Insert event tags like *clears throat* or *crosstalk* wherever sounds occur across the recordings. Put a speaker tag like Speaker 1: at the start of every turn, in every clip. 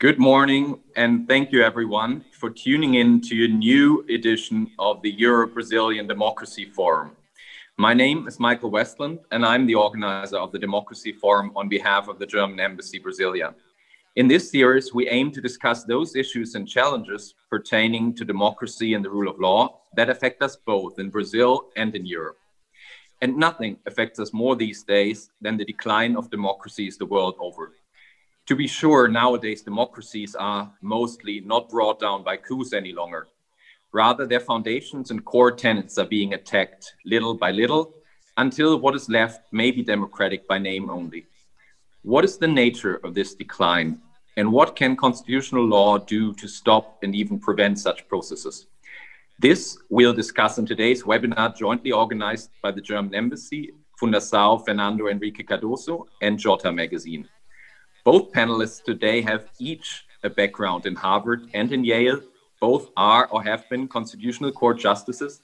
Speaker 1: Good morning, and thank you everyone for tuning in to a new edition of the Euro-Brazilian Democracy Forum. My name is Michael Westland, and I'm the organizer of the Democracy Forum on behalf of the German Embassy Brasilia. In this series, we aim to discuss those issues and challenges pertaining to democracy and the rule of law that affect us both in Brazil and in Europe. And nothing affects us more these days than the decline of democracies the world over. To be sure, nowadays democracies are mostly not brought down by coups any longer. Rather, their foundations and core tenets are being attacked little by little until what is left may be democratic by name only. What is the nature of this decline? And what can constitutional law do to stop and even prevent such processes? This we'll discuss in today's webinar jointly organized by the German Embassy, Fundação Fernando Henrique Cardoso, and Jota Magazine. Both panelists today have each a background in Harvard and in Yale. Both are or have been constitutional court justices,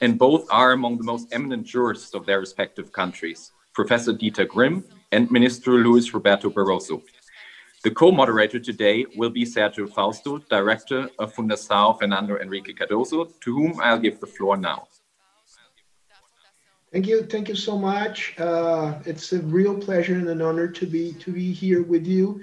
Speaker 1: and both are among the most eminent jurists of their respective countries, Professor Dieter Grimm and Minister Luis Roberto Barroso. The co-moderator today will be Sergio Fausto, Director of Fundação Fernando Henrique Cardoso, to whom I'll give the floor now.
Speaker 2: Thank you, thank you so much. Uh, it's a real pleasure and an honor to be to be here with you.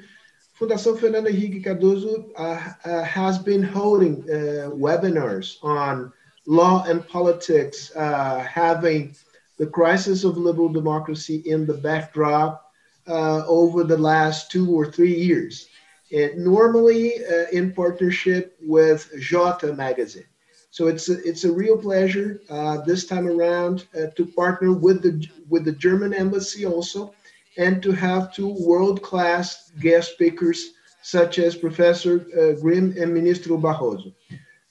Speaker 2: Fundação Fernando Henrique Cardoso uh, uh, has been holding uh, webinars on law and politics, uh, having the crisis of liberal democracy in the backdrop uh, over the last two or three years. It, normally in partnership with Jota magazine. So it's a, it's a real pleasure uh, this time around uh, to partner with the with the German embassy also, and to have two world class guest speakers such as Professor uh, Grimm and Ministro Barroso.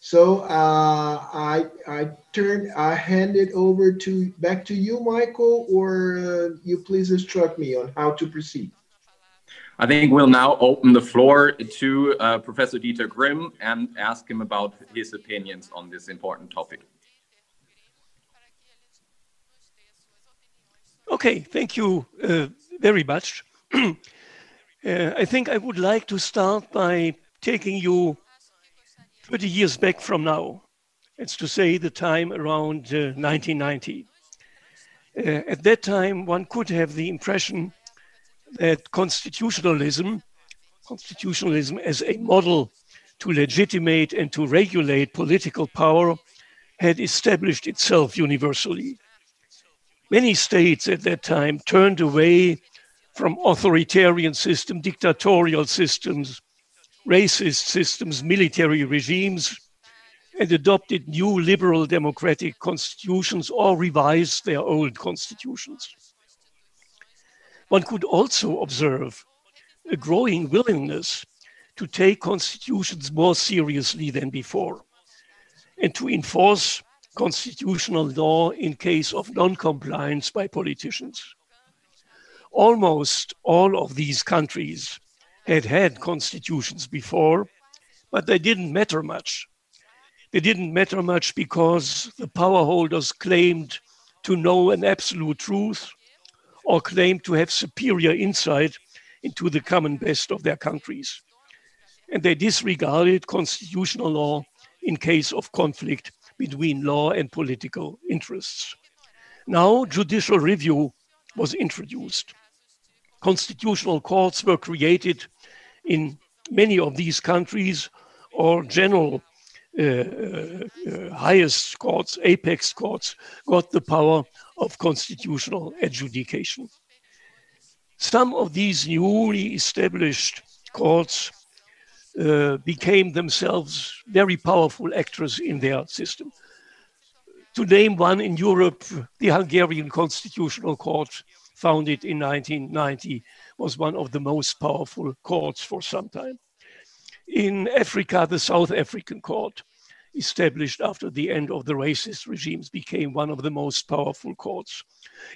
Speaker 2: So uh, I I turn I hand it over to back to you, Michael, or uh, you please instruct me on how to proceed.
Speaker 1: I think we'll now open the floor to uh, Professor Dieter Grimm and ask him about his opinions on this important topic.
Speaker 3: Okay, thank you uh, very much. *clears throat* uh, I think I would like to start by taking you 30 years back from now. It's to say the time around 1990. Uh, uh, at that time, one could have the impression that constitutionalism, constitutionalism as a model to legitimate and to regulate political power had established itself universally. Many states at that time turned away from authoritarian systems, dictatorial systems, racist systems, military regimes, and adopted new liberal democratic constitutions or revised their old constitutions. One could also observe a growing willingness to take constitutions more seriously than before and to enforce constitutional law in case of non-compliance by politicians. Almost all of these countries had had constitutions before, but they didn't matter much. They didn't matter much because the power holders claimed to know an absolute truth or claim to have superior insight into the common best of their countries. And they disregarded constitutional law in case of conflict between law and political interests. Now, judicial review was introduced. Constitutional courts were created in many of these countries, or general Uh, uh, uh, highest courts, apex courts, got the power of constitutional adjudication. Some of these newly established courts uh, became themselves very powerful actors in their system. To name one in Europe, the Hungarian Constitutional Court, founded in 1990, was one of the most powerful courts for some time. In Africa, the South African Court, established after the end of the racist regimes, became one of the most powerful courts.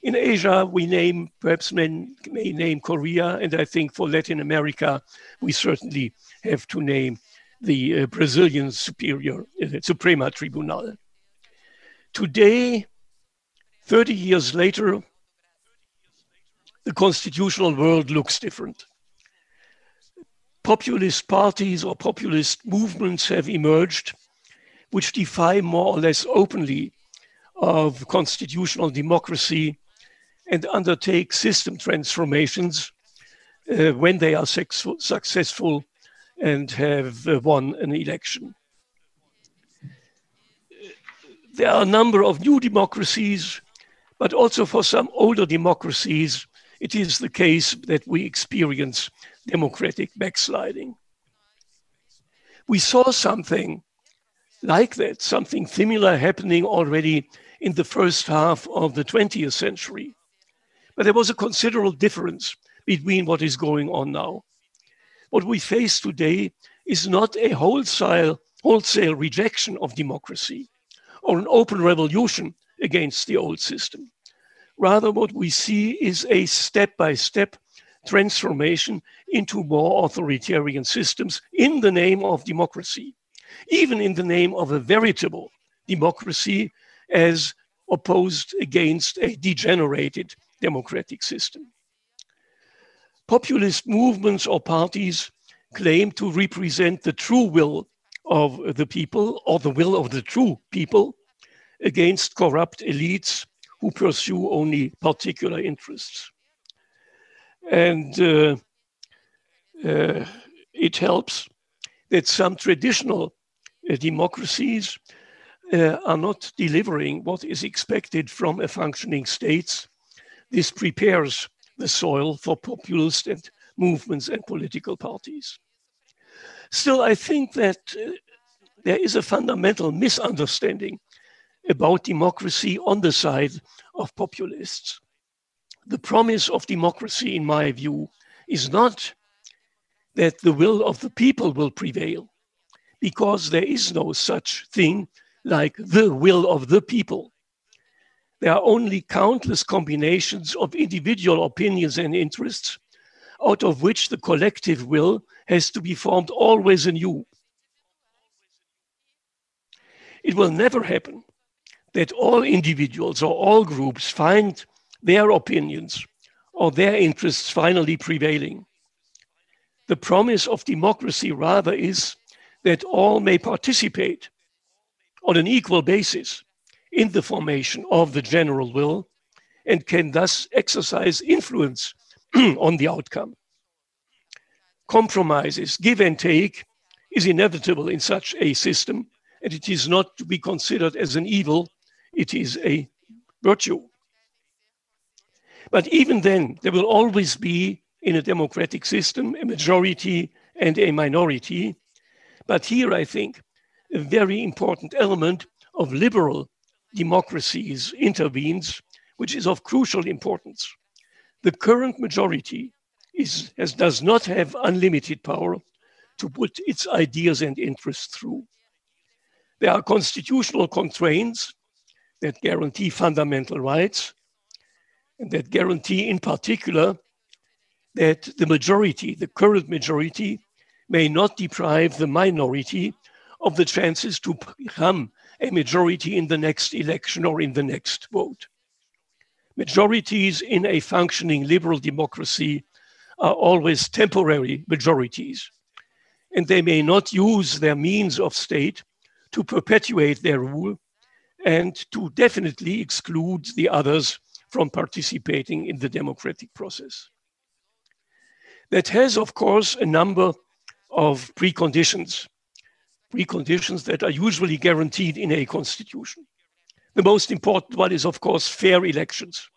Speaker 3: In Asia, we name, perhaps may, may name Korea, and I think for Latin America, we certainly have to name the uh, Brazilian Superior uh, Suprema Tribunal. Today, 30 years later, the constitutional world looks different. Populist parties or populist movements have emerged which defy more or less openly of constitutional democracy and undertake system transformations uh, when they are successful and have uh, won an election. There are a number of new democracies, but also for some older democracies, it is the case that we experience democratic backsliding. We saw something like that, something similar happening already in the first half of the 20th century. But there was a considerable difference between what is going on now. What we face today is not a wholesale, wholesale rejection of democracy or an open revolution against the old system. Rather, what we see is a step by step transformation into more authoritarian systems in the name of democracy, even in the name of a veritable democracy as opposed against a degenerated democratic system. Populist movements or parties claim to represent the true will of the people or the will of the true people against corrupt elites who pursue only particular interests. And uh, uh, it helps that some traditional uh, democracies uh, are not delivering what is expected from a functioning state. This prepares the soil for populist and movements and political parties. Still, I think that uh, there is a fundamental misunderstanding about democracy on the side of populists. The promise of democracy, in my view, is not that the will of the people will prevail, because there is no such thing like the will of the people. There are only countless combinations of individual opinions and interests, out of which the collective will has to be formed always anew. It will never happen that all individuals or all groups find their opinions or their interests finally prevailing. The promise of democracy rather is that all may participate on an equal basis in the formation of the general will and can thus exercise influence *clears throat* on the outcome. Compromises, give and take, is inevitable in such a system, and it is not to be considered as an evil, it is a virtue. But even then, there will always be in a democratic system a majority and a minority. But here, I think, a very important element of liberal democracies intervenes, which is of crucial importance. The current majority is, has, does not have unlimited power to put its ideas and interests through. There are constitutional constraints that guarantee fundamental rights and that guarantee, in particular, that the majority, the current majority, may not deprive the minority of the chances to become a majority in the next election or in the next vote. Majorities in a functioning liberal democracy are always temporary majorities, and they may not use their means of state to perpetuate their rule and to definitely exclude the others from participating in the democratic process. That has, of course, a number of preconditions preconditions that are usually guaranteed in a constitution. The most important one is, of course, fair elections.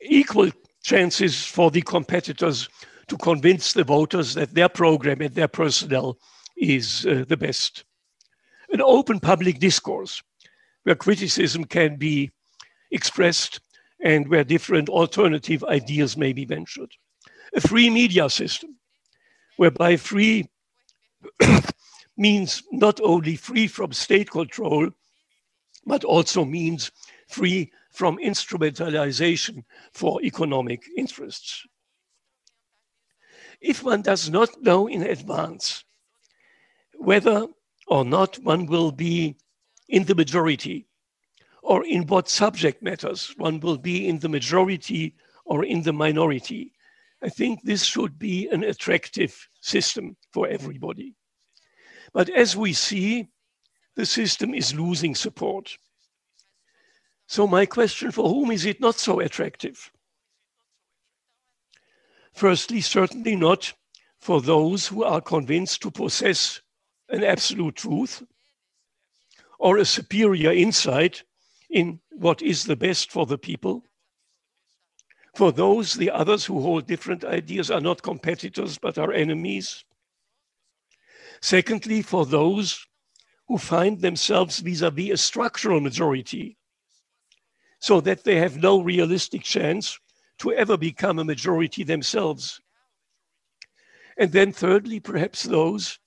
Speaker 3: Equal chances for the competitors to convince the voters that their program and their personnel is uh, the best. An open public discourse where criticism can be expressed and where different alternative ideas may be ventured. A free media system whereby free *coughs* means not only free from state control, but also means free from instrumentalization for economic interests. If one does not know in advance whether or not one will be in the majority, or in what subject matters one will be in the majority or in the minority, I think this should be an attractive system for everybody. But as we see, the system is losing support. So my question, for whom is it not so attractive? Firstly, certainly not for those who are convinced to possess an absolute truth or a superior insight in what is the best for the people. For those, the others who hold different ideas are not competitors but are enemies. Secondly, for those who find themselves vis a vis a structural majority, so that they have no realistic chance to ever become a majority themselves. And then, thirdly, perhaps those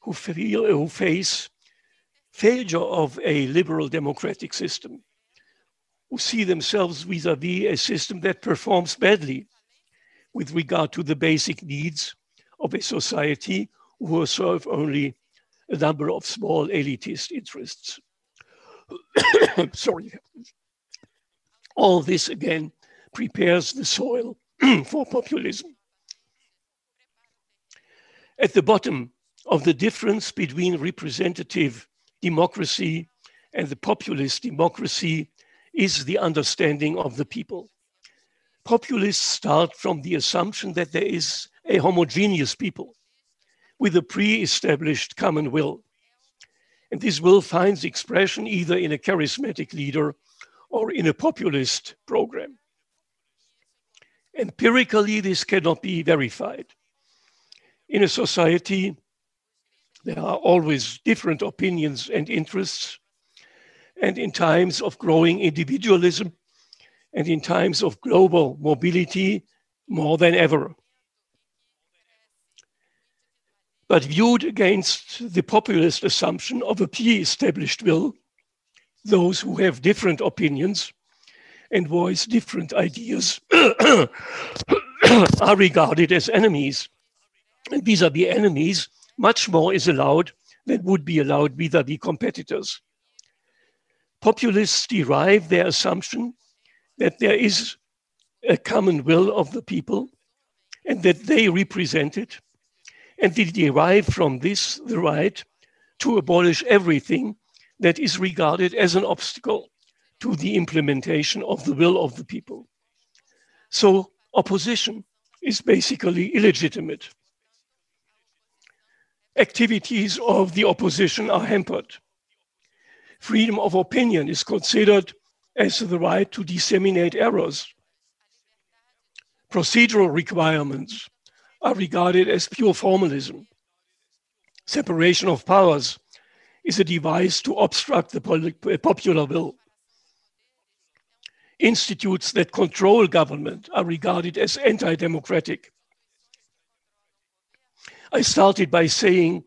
Speaker 3: who feel who face failure of a liberal democratic system, who see themselves vis-a-vis -a, system that performs badly with regard to the basic needs of a society who serve only a number of small elitist interests. *coughs* Sorry. All this again prepares the soil *coughs* for populism. At the bottom of the difference between representative democracy and the populist democracy is the understanding of the people. Populists start from the assumption that there is a homogeneous people with a pre-established common will. And this will finds expression either in a charismatic leader or in a populist program. Empirically, this cannot be verified. In a society, there are always different opinions and interests. And in times of growing individualism and in times of global mobility, more than ever. But viewed against the populist assumption of a pre-established will, those who have different opinions and voice different ideas *coughs* are regarded as enemies. And vis-a-vis enemies, much more is allowed than would be allowed vis-a-vis competitors. Populists derive their assumption that there is a common will of the people and that they represent it. And they derive from this the right to abolish everything that is regarded as an obstacle to the implementation of the will of the people. So opposition is basically illegitimate. Activities of the opposition are hampered. Freedom of opinion is considered as the right to disseminate errors. Procedural requirements are regarded as pure formalism. Separation of powers is a device to obstruct the uh, popular will. Institutes that control government are regarded as anti-democratic. I started by saying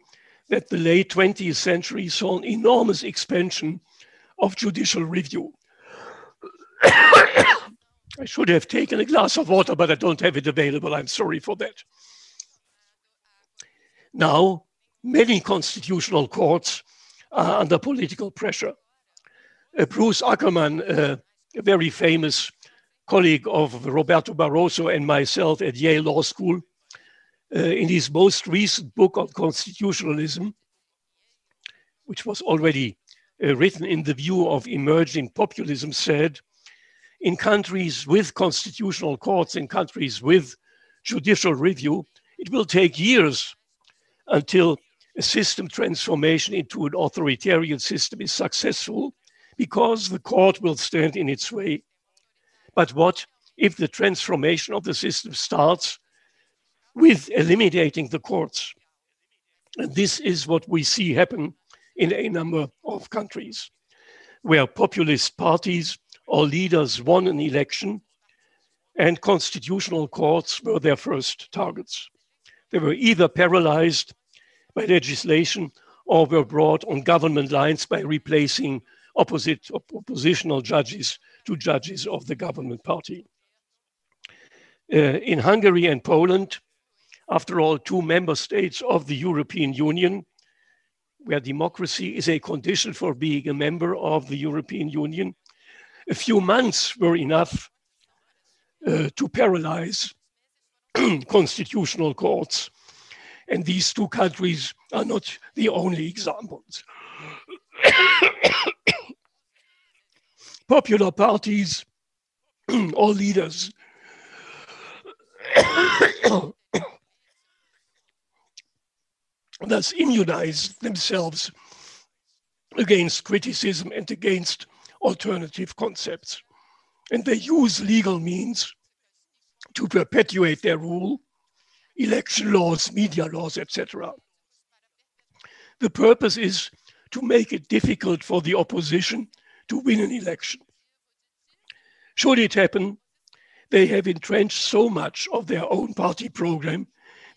Speaker 3: that the late 20th century saw an enormous expansion of judicial review. *coughs* I should have taken a glass of water, but I don't have it available. I'm sorry for that. Now, many constitutional courts are under political pressure. Uh, Bruce Ackerman, uh, a very famous colleague of Roberto Barroso and myself at Yale Law School, in his most recent book on constitutionalism, which was already uh, written in the view of emerging populism, said in countries with constitutional courts, in countries with judicial review, it will take years until a system transformation into an authoritarian system is successful because the court will stand in its way. But what if the transformation of the system starts with eliminating the courts? And this is what we see happen in a number of countries where populist parties or leaders won an election and constitutional courts were their first targets. They were either paralyzed by legislation or were brought on government lines by replacing opposite oppositional judges to judges of the government party. Uh, in Hungary and Poland, after all, two member states of the European Union, where democracy is a condition for being a member of the European Union, a few months were enough uh, to paralyze *clears throat* constitutional courts. And these two countries are not the only examples. *coughs* Popular parties *clears throat* or leaders *coughs* *coughs* thus immunize themselves against criticism and against alternative concepts. And they use legal means to perpetuate their rule, election laws, media laws, etc. The purpose is to make it difficult for the opposition to win an election. Should it happen, they have entrenched so much of their own party program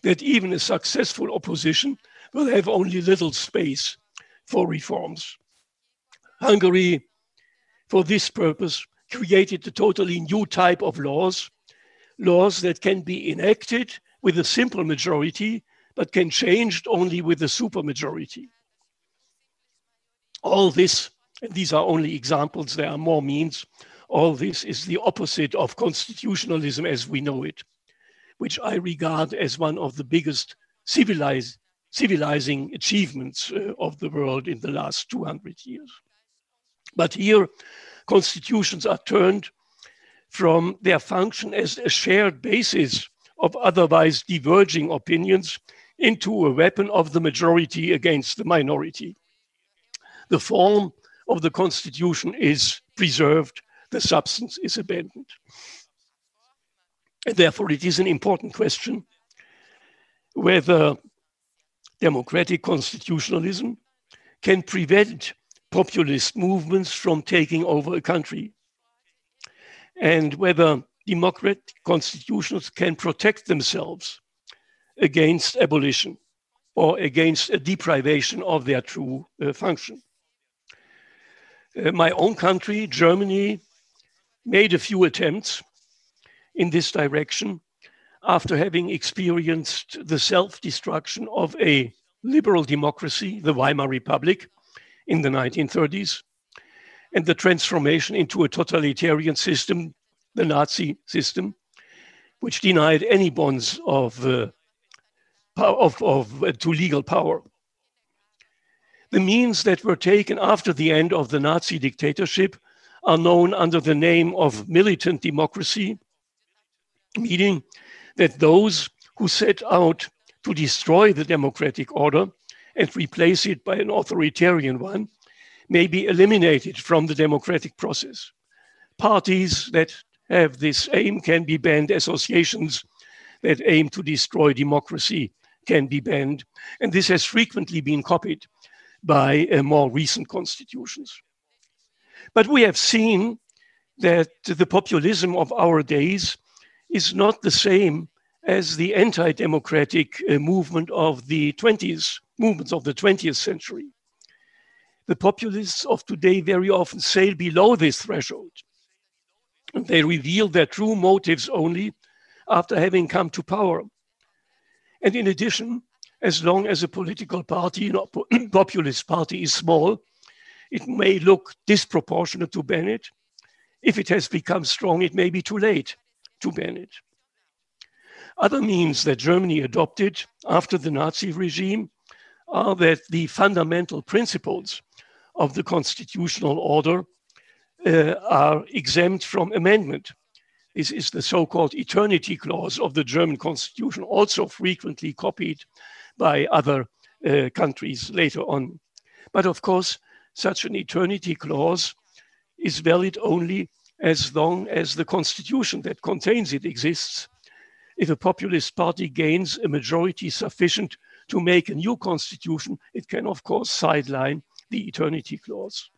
Speaker 3: that even a successful opposition will have only little space for reforms. Hungary, for this purpose, created a totally new type of laws, laws that can be enacted with a simple majority, but can changed only with a supermajority. All this, and these are only examples, there are more means, all this is the opposite of constitutionalism as we know it, which I regard as one of the biggest civilized, civilizing achievements uh, of the world in the last 200 years. But here, constitutions are turned from their function as a shared basis of otherwise diverging opinions into a weapon of the majority against the minority. The form of the constitution is preserved, the substance is abandoned. Therefore, it is an important question whether democratic constitutionalism can prevent populist movements from taking over a country and whether democratic constitutions can protect themselves against abolition or against a deprivation of their true uh, function. Uh, my own country, Germany, made a few attempts in this direction after having experienced the self destruction of a liberal democracy, the Weimar Republic, in the 1930s, and the transformation into a totalitarian system, the Nazi system, which denied any bonds of, uh, of, of uh, to legal power. The means that were taken after the end of the Nazi dictatorship are known under the name of militant democracy, meaning that those who set out to destroy the democratic order and replace it by an authoritarian one may be eliminated from the democratic process. Parties that have this aim can be banned, associations that aim to destroy democracy can be banned, and this has frequently been copied by uh, more recent constitutions. But we have seen that the populism of our days is not the same as the anti-democratic uh, movement of the 20s, movements of the 20th century. The populists of today very often sail below this threshold. They reveal their true motives only after having come to power. And in addition, as long as a political party, know, *clears throat* populist party is small, it may look disproportionate to it. If it has become strong, it may be too late to ban it. Other means that Germany adopted after the Nazi regime are that the fundamental principles of the constitutional order uh, are exempt from amendment. This is the so-called eternity clause of the German constitution, also frequently copied by other uh, countries later on. But of course, such an eternity clause is valid only as long as the constitution that contains it exists if a populist party gains a majority sufficient to make a new constitution, it can, of course, sideline the eternity clause.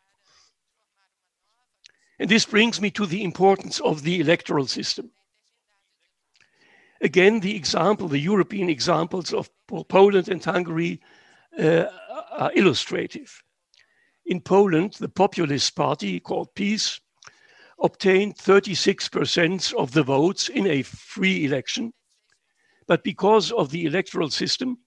Speaker 3: And this brings me to the importance of the electoral system. Again, the example, the European examples of Poland and Hungary uh, are illustrative. In Poland, the populist party called PiS obtained 36% of the votes in a free election. But because of the electoral system,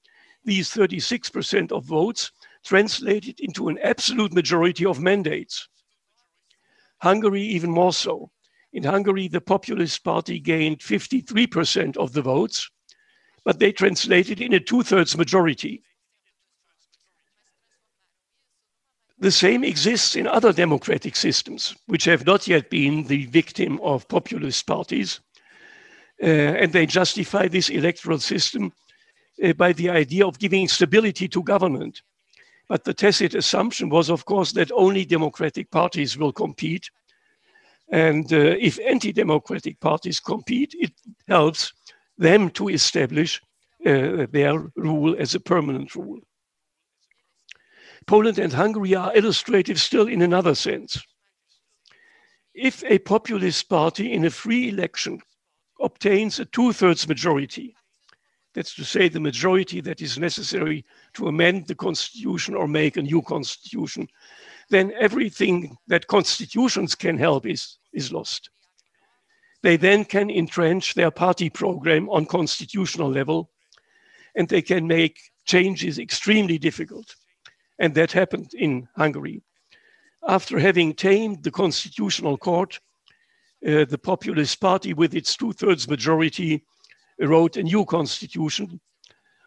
Speaker 3: these 36% of votes translated into an absolute majority of mandates. Hungary, even more so, In Hungary, the Populist Party gained 53% of the votes, but they translated in a two thirds majority. The same exists in other democratic systems, which have not yet been the victim of populist parties. Uh, and they justify this electoral system uh, by the idea of giving stability to government. But the tacit assumption was, of course, that only democratic parties will compete. And uh, if anti democratic parties compete, it helps them to establish uh, their rule as a permanent rule. Poland and Hungary are illustrative still in another sense. If a populist party in a free election obtains a two thirds majority, that's to say, the majority that is necessary to amend the constitution or make a new constitution, then everything that constitutions can help is, is lost. They then can entrench their party program on constitutional level, and they can make changes extremely difficult. And that happened in Hungary. After having tamed the constitutional court, uh, the Populist Party, with its two thirds majority, wrote a new constitution.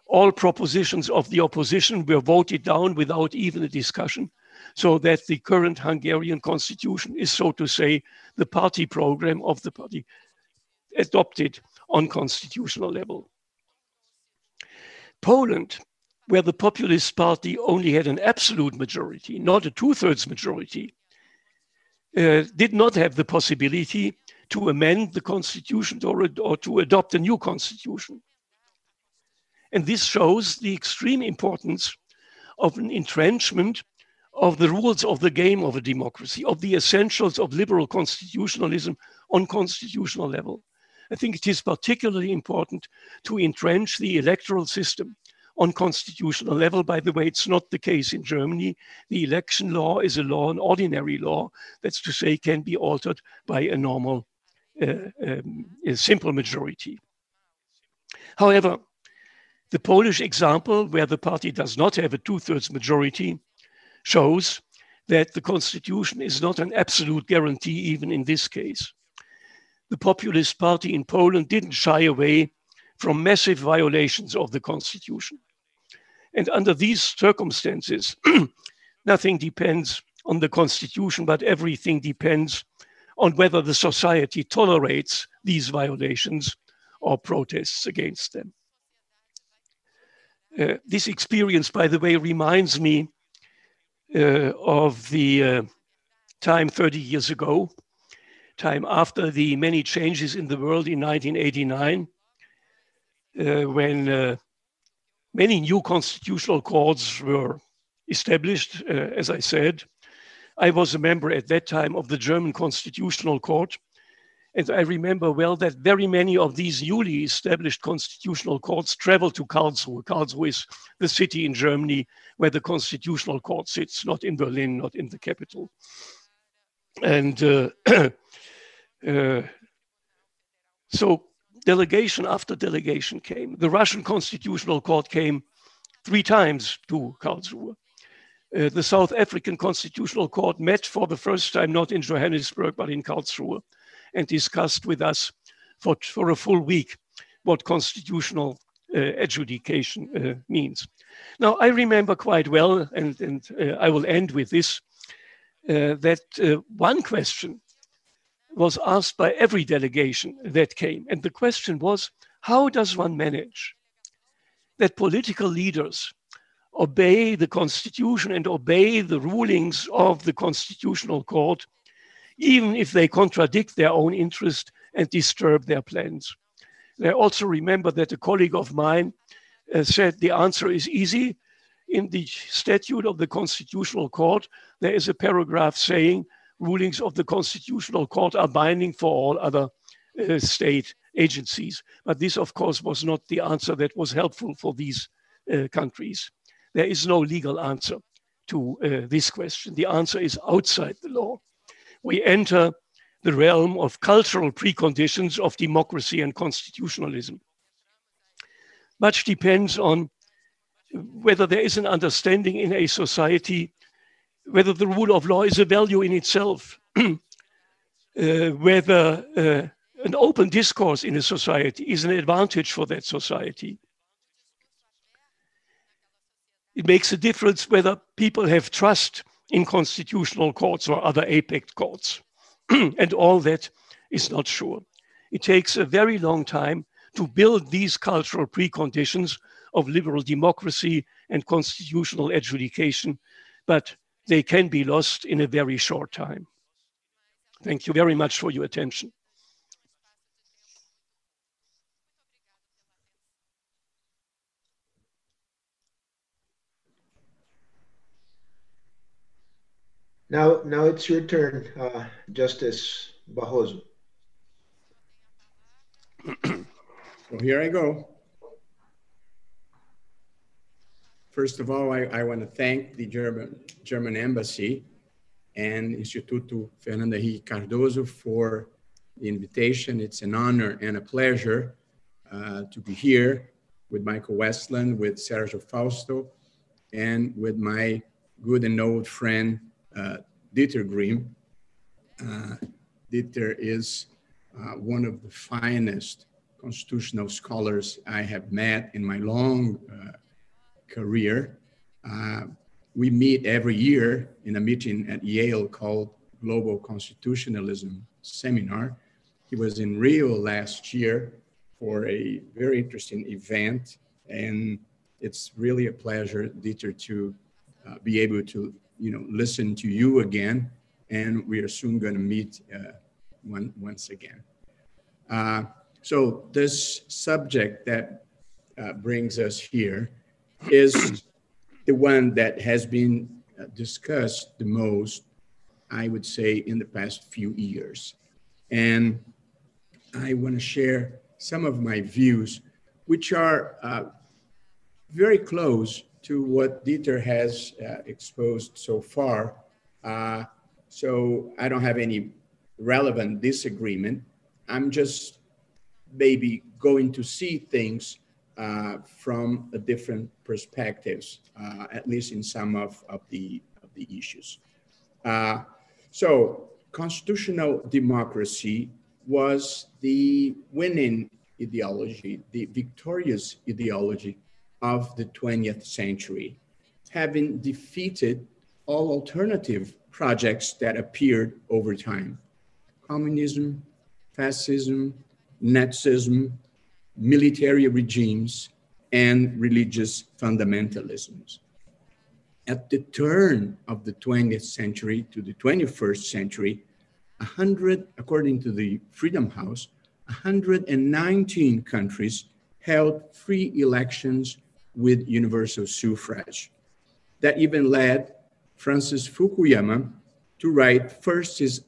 Speaker 3: All propositions of the opposition were voted down without even a discussion, so that the current Hungarian constitution is, so to say, the party program of the party adopted on constitutional level. Poland where the Populist Party only had an absolute majority, not a two thirds majority, uh, did not have the possibility to amend the constitution or, or to adopt a new constitution. And this shows the extreme importance of an entrenchment of the rules of the game of a democracy, of the essentials of liberal constitutionalism on constitutional level. I think it is particularly important to entrench the electoral system on constitutional level. By the way, it's not the case in Germany. The election law is a law, an ordinary law, that's to say, can be altered by a normal, uh, um, a simple majority. However, the Polish example, where the party does not have a two thirds majority, shows that the constitution is not an absolute guarantee, even in this case. The Populist Party in Poland didn't shy away from massive violations of the constitution. And under these circumstances, *clears throat* nothing depends on the constitution, but everything depends on whether the society tolerates these violations or protests against them. Uh, this experience, by the way, reminds me uh, of the uh, time 30 years ago, time after the many changes in the world in 1989, uh, when uh, many new constitutional courts were established, uh, as I said. I was a member at that time of the German Constitutional Court. And I remember well that very many of these newly established constitutional courts traveled to Karlsruhe. Karlsruhe is the city in Germany where the constitutional court sits, not in Berlin, not in the capital. And uh, *clears throat* uh, so delegation after delegation came. The Russian Constitutional Court came three times to Karlsruhe. Uh, the South African Constitutional Court met for the first time not in Johannesburg but in Karlsruhe and discussed with us for, for a full week what constitutional uh, adjudication uh, means. Now, I remember quite well, and, and uh, I will end with this, uh, that uh, one question was asked by every delegation that came. And the question was how does one manage that political leaders obey the constitution and obey the rulings of the constitutional court, even if they contradict their own interest and disturb their plans? And I also remember that a colleague of mine uh, said the answer is easy. In the statute of the Constitutional Court, there is a paragraph saying rulings of the Constitutional Court are binding for all other uh, state agencies. But this, of course, was not the answer that was helpful for these uh, countries. There is no legal answer to uh, this question. The answer is outside the law. We enter the realm of cultural preconditions of democracy and constitutionalism. Much depends on whether there is an understanding in a society whether the rule of law is a value in itself. *clears throat* uh, whether uh, an open discourse in a society is an advantage for that society. It makes a difference whether people have trust in constitutional courts or other apex courts. *clears throat* and all that is not sure. It takes a very long time to build these cultural preconditions of liberal democracy and constitutional adjudication, but they can be lost in a very short time. Thank you very much for your attention.
Speaker 2: Now, now it's your turn, uh, Justice Barroso. *clears throat*
Speaker 4: well, here I go. First of all, I, I want to thank the German, German Embassy and Instituto Fernando Henrique Cardoso for the invitation. It's an honor and a pleasure uh, to be here with Michael Westland, with Sergio Fausto, and with my good and old friend, uh, Dieter Grimm. Uh, Dieter is uh, one of the finest constitutional scholars I have met in my long uh, career. Uh, we meet every year in a meeting at Yale called Global Constitutionalism Seminar. He was in Rio last year for a very interesting event, and it's really a pleasure, Dieter, to uh, be able to you know listen to you again, and we are soon going to meet uh, one, once again. Uh, so this subject that uh, brings us here is the one that has been uh, discussed the most, I would say, in the past few years. And I want to share some of my views, which are uh, very close to what Dieter has uh, exposed so far. Uh, so I don't have any relevant disagreement. I'm just maybe going to see things uh, from a different perspectives, uh, at least in some of, of, the, of the issues. Uh, so constitutional democracy was the winning ideology, the victorious ideology of the 20th century, having defeated all alternative projects that appeared over time. Communism, fascism, Nazism, military regimes, and religious fundamentalisms. At the turn of the 20th century to the 21st century, 100, according to the Freedom House, 119 countries held free elections with universal suffrage. That even led Francis Fukuyama to write first his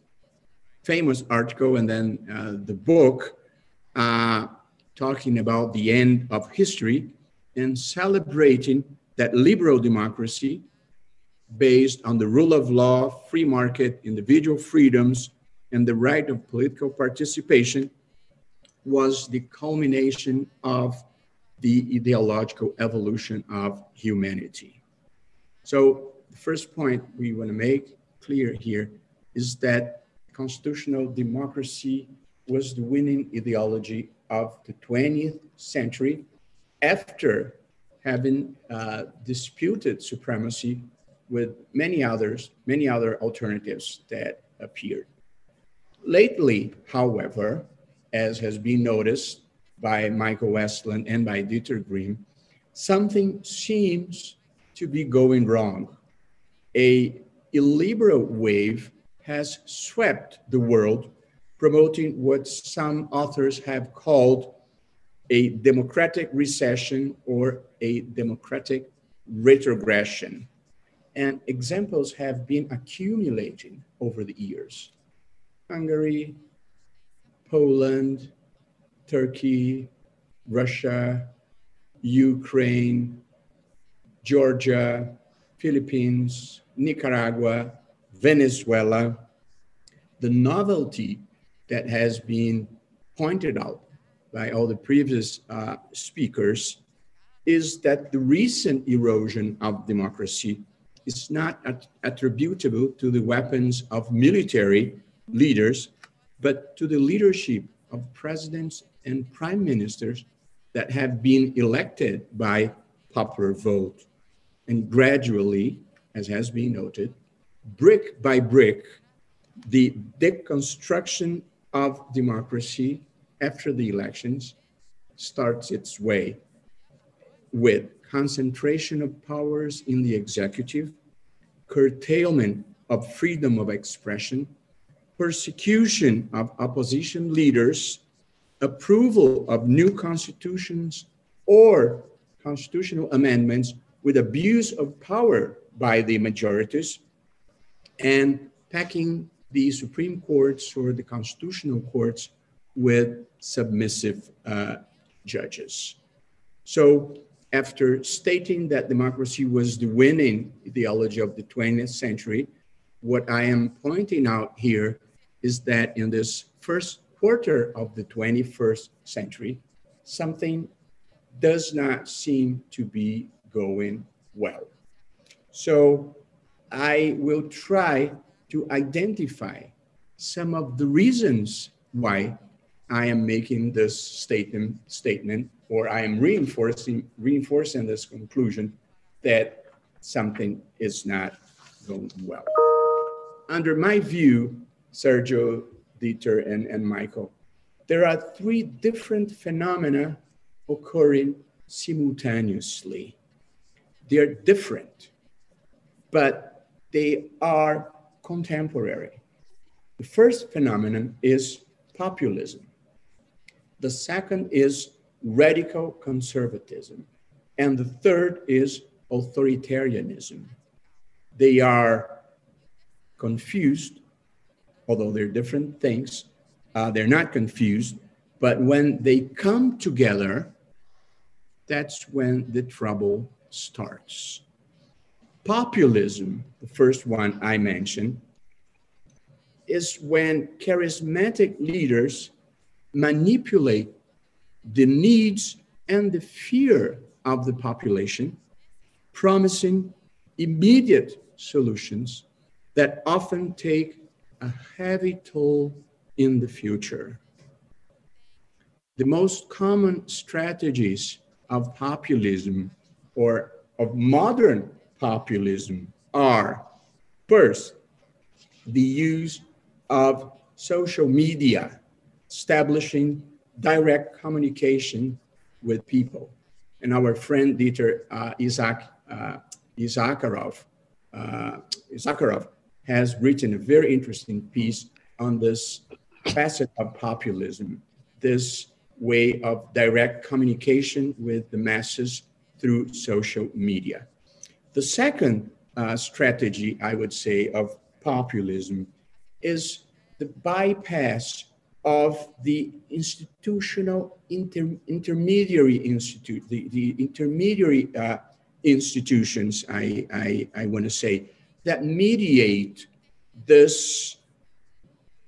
Speaker 4: famous article and then uh, the book uh, talking about the end of history and celebrating that liberal democracy based on the rule of law, free market, individual freedoms, and the right of political participation was the culmination of the ideological evolution of humanity. So the first point we want to make clear here is that constitutional democracy was the winning ideology of the 20th century after having uh, disputed supremacy with many others, many other alternatives that appeared. Lately, however, as has been noticed by Michael Westland and by Dieter Grimm, something seems to be going wrong. A illiberal wave has swept the world promoting what some authors have called a democratic recession or a democratic retrogression. And examples have been accumulating over the years. Hungary, Poland, Turkey, Russia, Ukraine, Georgia, Philippines, Nicaragua, Venezuela. The novelty that has been pointed out by all the previous uh, speakers is that the recent erosion of democracy is not at- attributable to the weapons of military leaders, but to the leadership of presidents and prime ministers that have been elected by popular vote. And gradually, as has been noted, brick by brick, the deconstruction of democracy after the elections starts its way with concentration of powers in the executive, curtailment of freedom of expression, persecution of opposition leaders, approval of new constitutions or constitutional amendments with abuse of power by the majorities, and packing the Supreme Courts or the constitutional courts with submissive uh, judges. So, after stating that democracy was the winning ideology of the 20th century, what I am pointing out here is that in this first quarter of the 21st century, something does not seem to be going well. So I will try to identify some of the reasons why I am making this statement, statement or I am reinforcing, reinforcing this conclusion that something is not going well. Under my view, Sergio, Dieter, and, and Michael, there are three different phenomena occurring simultaneously. They're different, but they are contemporary. The first phenomenon is populism. The second is radical conservatism. And the third is authoritarianism. They are confused, although they're different things. Uh, they're not confused, but when they come together, that's when the trouble starts. Populism, the first one I mentioned, is when charismatic leaders manipulate the needs and the fear of the population, promising immediate solutions that often take a heavy toll in the future. The most common strategies of populism or of modern populism are first, the use of social media, establishing direct communication with people. And our friend Dieter uh, Isaac, uh, uh, has written a very interesting piece on this facet of populism, this way of direct communication with the masses through social media. The second uh, strategy, I would say, of populism is the bypass of the institutional inter, intermediary institute, the, the intermediary uh, institutions, I, I, I want to say, that mediate this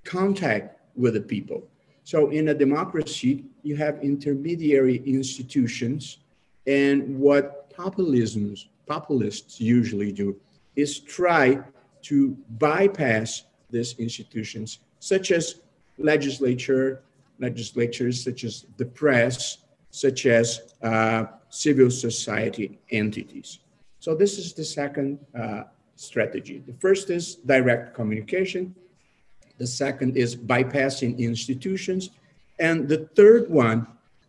Speaker 4: contact with the people. So in a democracy, you have intermediary institutions, and what populisms, populists usually do is try to bypass these institutions, such as legislature, legislatures such as the press, such as uh, civil society entities. So this is the second uh, strategy. The first is direct communication. The second is bypassing institutions. And the third one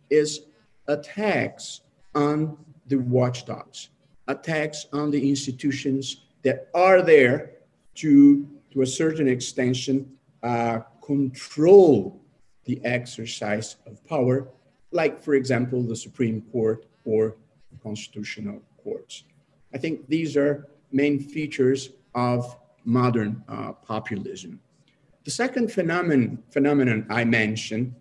Speaker 4: is attacks on the watchdogs, attacks on the institutions that are there to, to a certain extension, uh, control the exercise of power, like, for example, the Supreme Court or the constitutional courts. I think these are main features of modern uh, populism. The second phenomenon, phenomenon I mentioned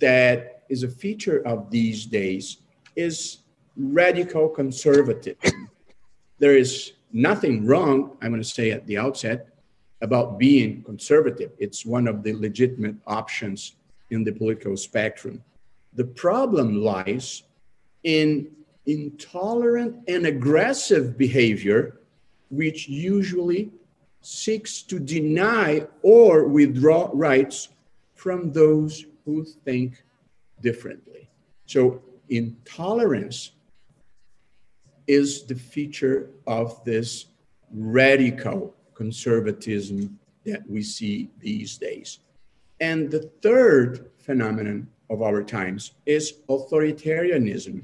Speaker 4: that is a feature of these days is radical conservatism. there is nothing wrong, I'm going to say at the outset, about being conservative. It's one of the legitimate options in the political spectrum. The problem lies in intolerant and aggressive behavior, which usually seeks to deny or withdraw rights from those who think differently. So intolerance is the feature of this radical conservatism that we see these days. And the third phenomenon of our times is authoritarianism.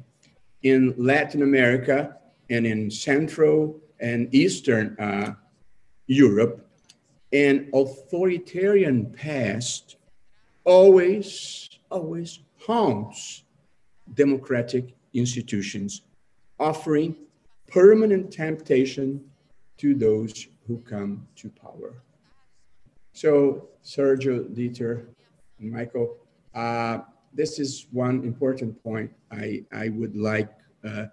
Speaker 4: In Latin America and in Central and Eastern uh, Europe, an authoritarian past always, always haunts democratic institutions, offering permanent temptation to those who come to power. So, Sergio, Dieter, and Michael, uh, this is one important point I, I would like uh,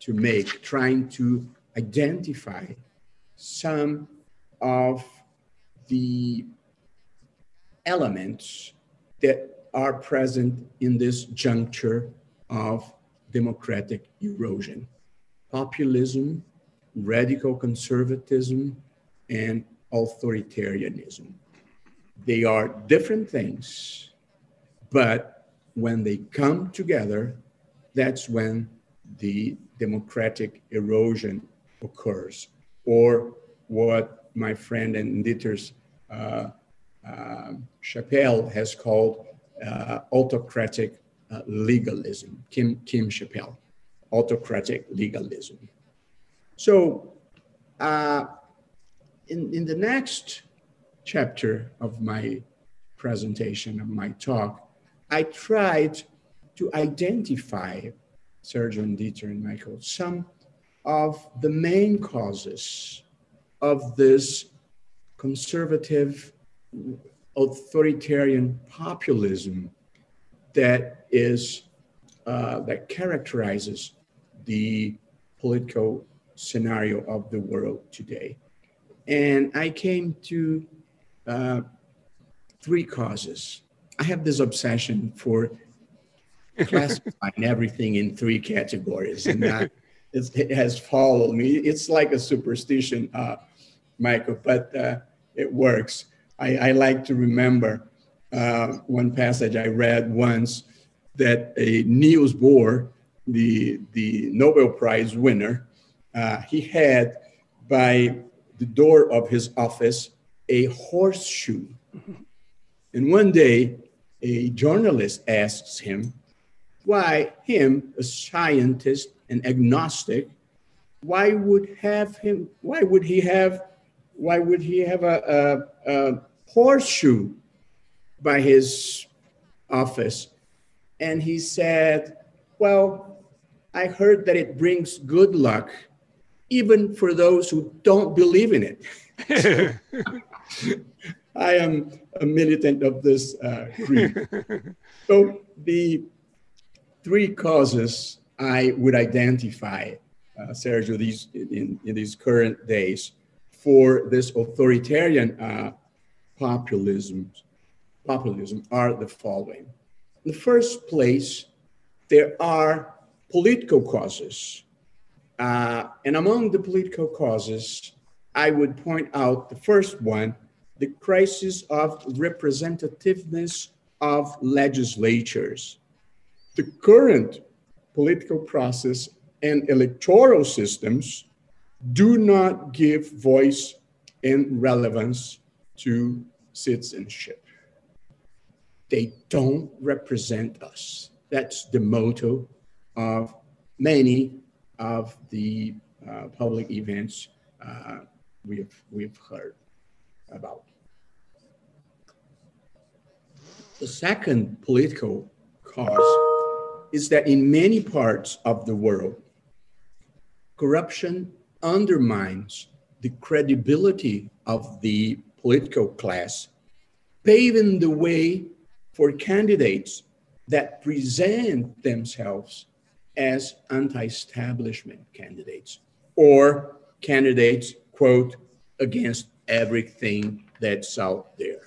Speaker 4: to make, trying to identify some of the elements that are present in this juncture of democratic erosion populism, radical conservatism, and authoritarianism. They are different things, but when they come together, that's when the democratic erosion occurs, or what my friend and Dieter's uh, uh, Scheppele has called uh, autocratic uh, legalism, Kim, Kim Scheppele, autocratic legalism. So, uh, in, in the next chapter of my presentation, of my talk, I tried to identify, Sergio Dieter and Michael, some of the main causes of this conservative authoritarian populism that is uh, that characterizes the political scenario of the world today. And I came to uh, three causes. I have this obsession for *laughs* classifying everything in three categories, and that it has followed me. It's like a superstition, uh, Michael, but uh, it works. I, I, like to remember uh, one passage I read once that a Niels Bohr, the, the Nobel Prize winner, uh, he had by the door of his office a horseshoe. And one day, a journalist asks him why him, a scientist and agnostic, why would have him? Why would he have? Why would he have a, a, a horseshoe by his office? And he said, "Well, I heard that it brings good luck even for those who don't believe in it. *laughs* I am a militant of this uh, creed. *laughs* so the three causes I would identify, uh, Sergio, these in, in, these current days for this authoritarian uh, populism, populism are the following. In the first place, there are political causes uh, and among the political causes, I would point out the first one the crisis of representativeness of legislatures. The current political process and electoral systems do not give voice and relevance to citizenship. They don't represent us. That's the motto of many of the uh, public events uh, we've, we've heard about. The second political cause is that in many parts of the world, corruption undermines the credibility of the political class, paving the way for candidates that present themselves as anti establishment candidates or candidates, quote, against everything that's out there.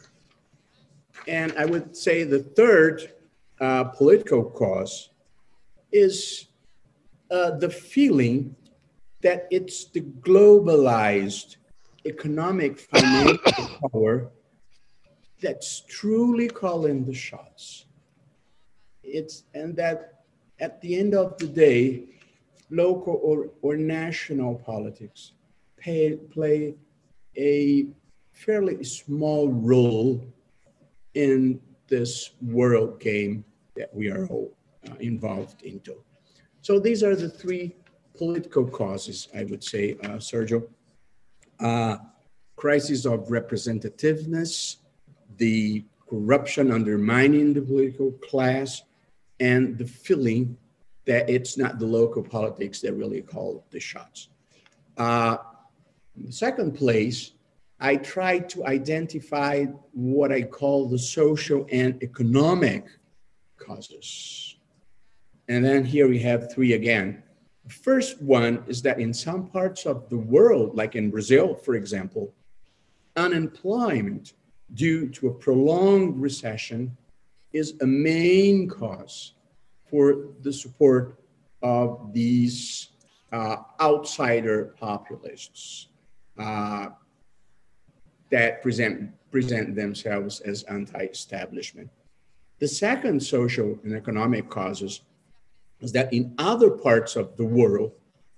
Speaker 4: And I would say the third uh, political cause is uh, the feeling that it's the globalized economic financial *coughs* power that's truly calling the shots. It's and that at the end of the day, local or, or national politics pay, play a fairly small role in this world game that we are all uh, involved into. So these are the three political causes, I would say, uh, Sergio. Uh, crisis of representativeness, the corruption undermining the political class, and the feeling that it's not the local politics that really call the shots. Uh, the second place, I try to identify what I call the social and economic causes. And then here we have three again. The first one is that in some parts of the world, like in Brazil, for example, unemployment due to a prolonged recession is a main cause for the support of these uh, outsider populations uh, that present, present themselves as anti-establishment. The second social and economic causes is that in other parts of the world,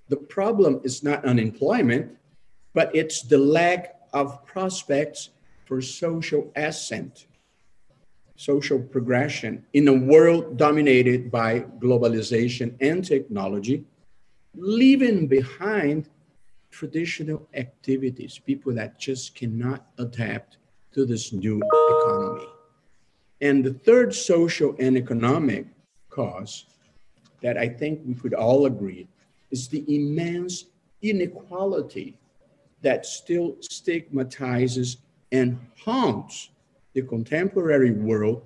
Speaker 4: the problem is not unemployment, but it's the lack of prospects for social ascent, social progression in a world dominated by globalization and technology, leaving behind traditional activities, people that just cannot adapt to this new economy. And the third social and economic cause that I think we could all agree is the immense inequality that still stigmatizes and haunts the contemporary world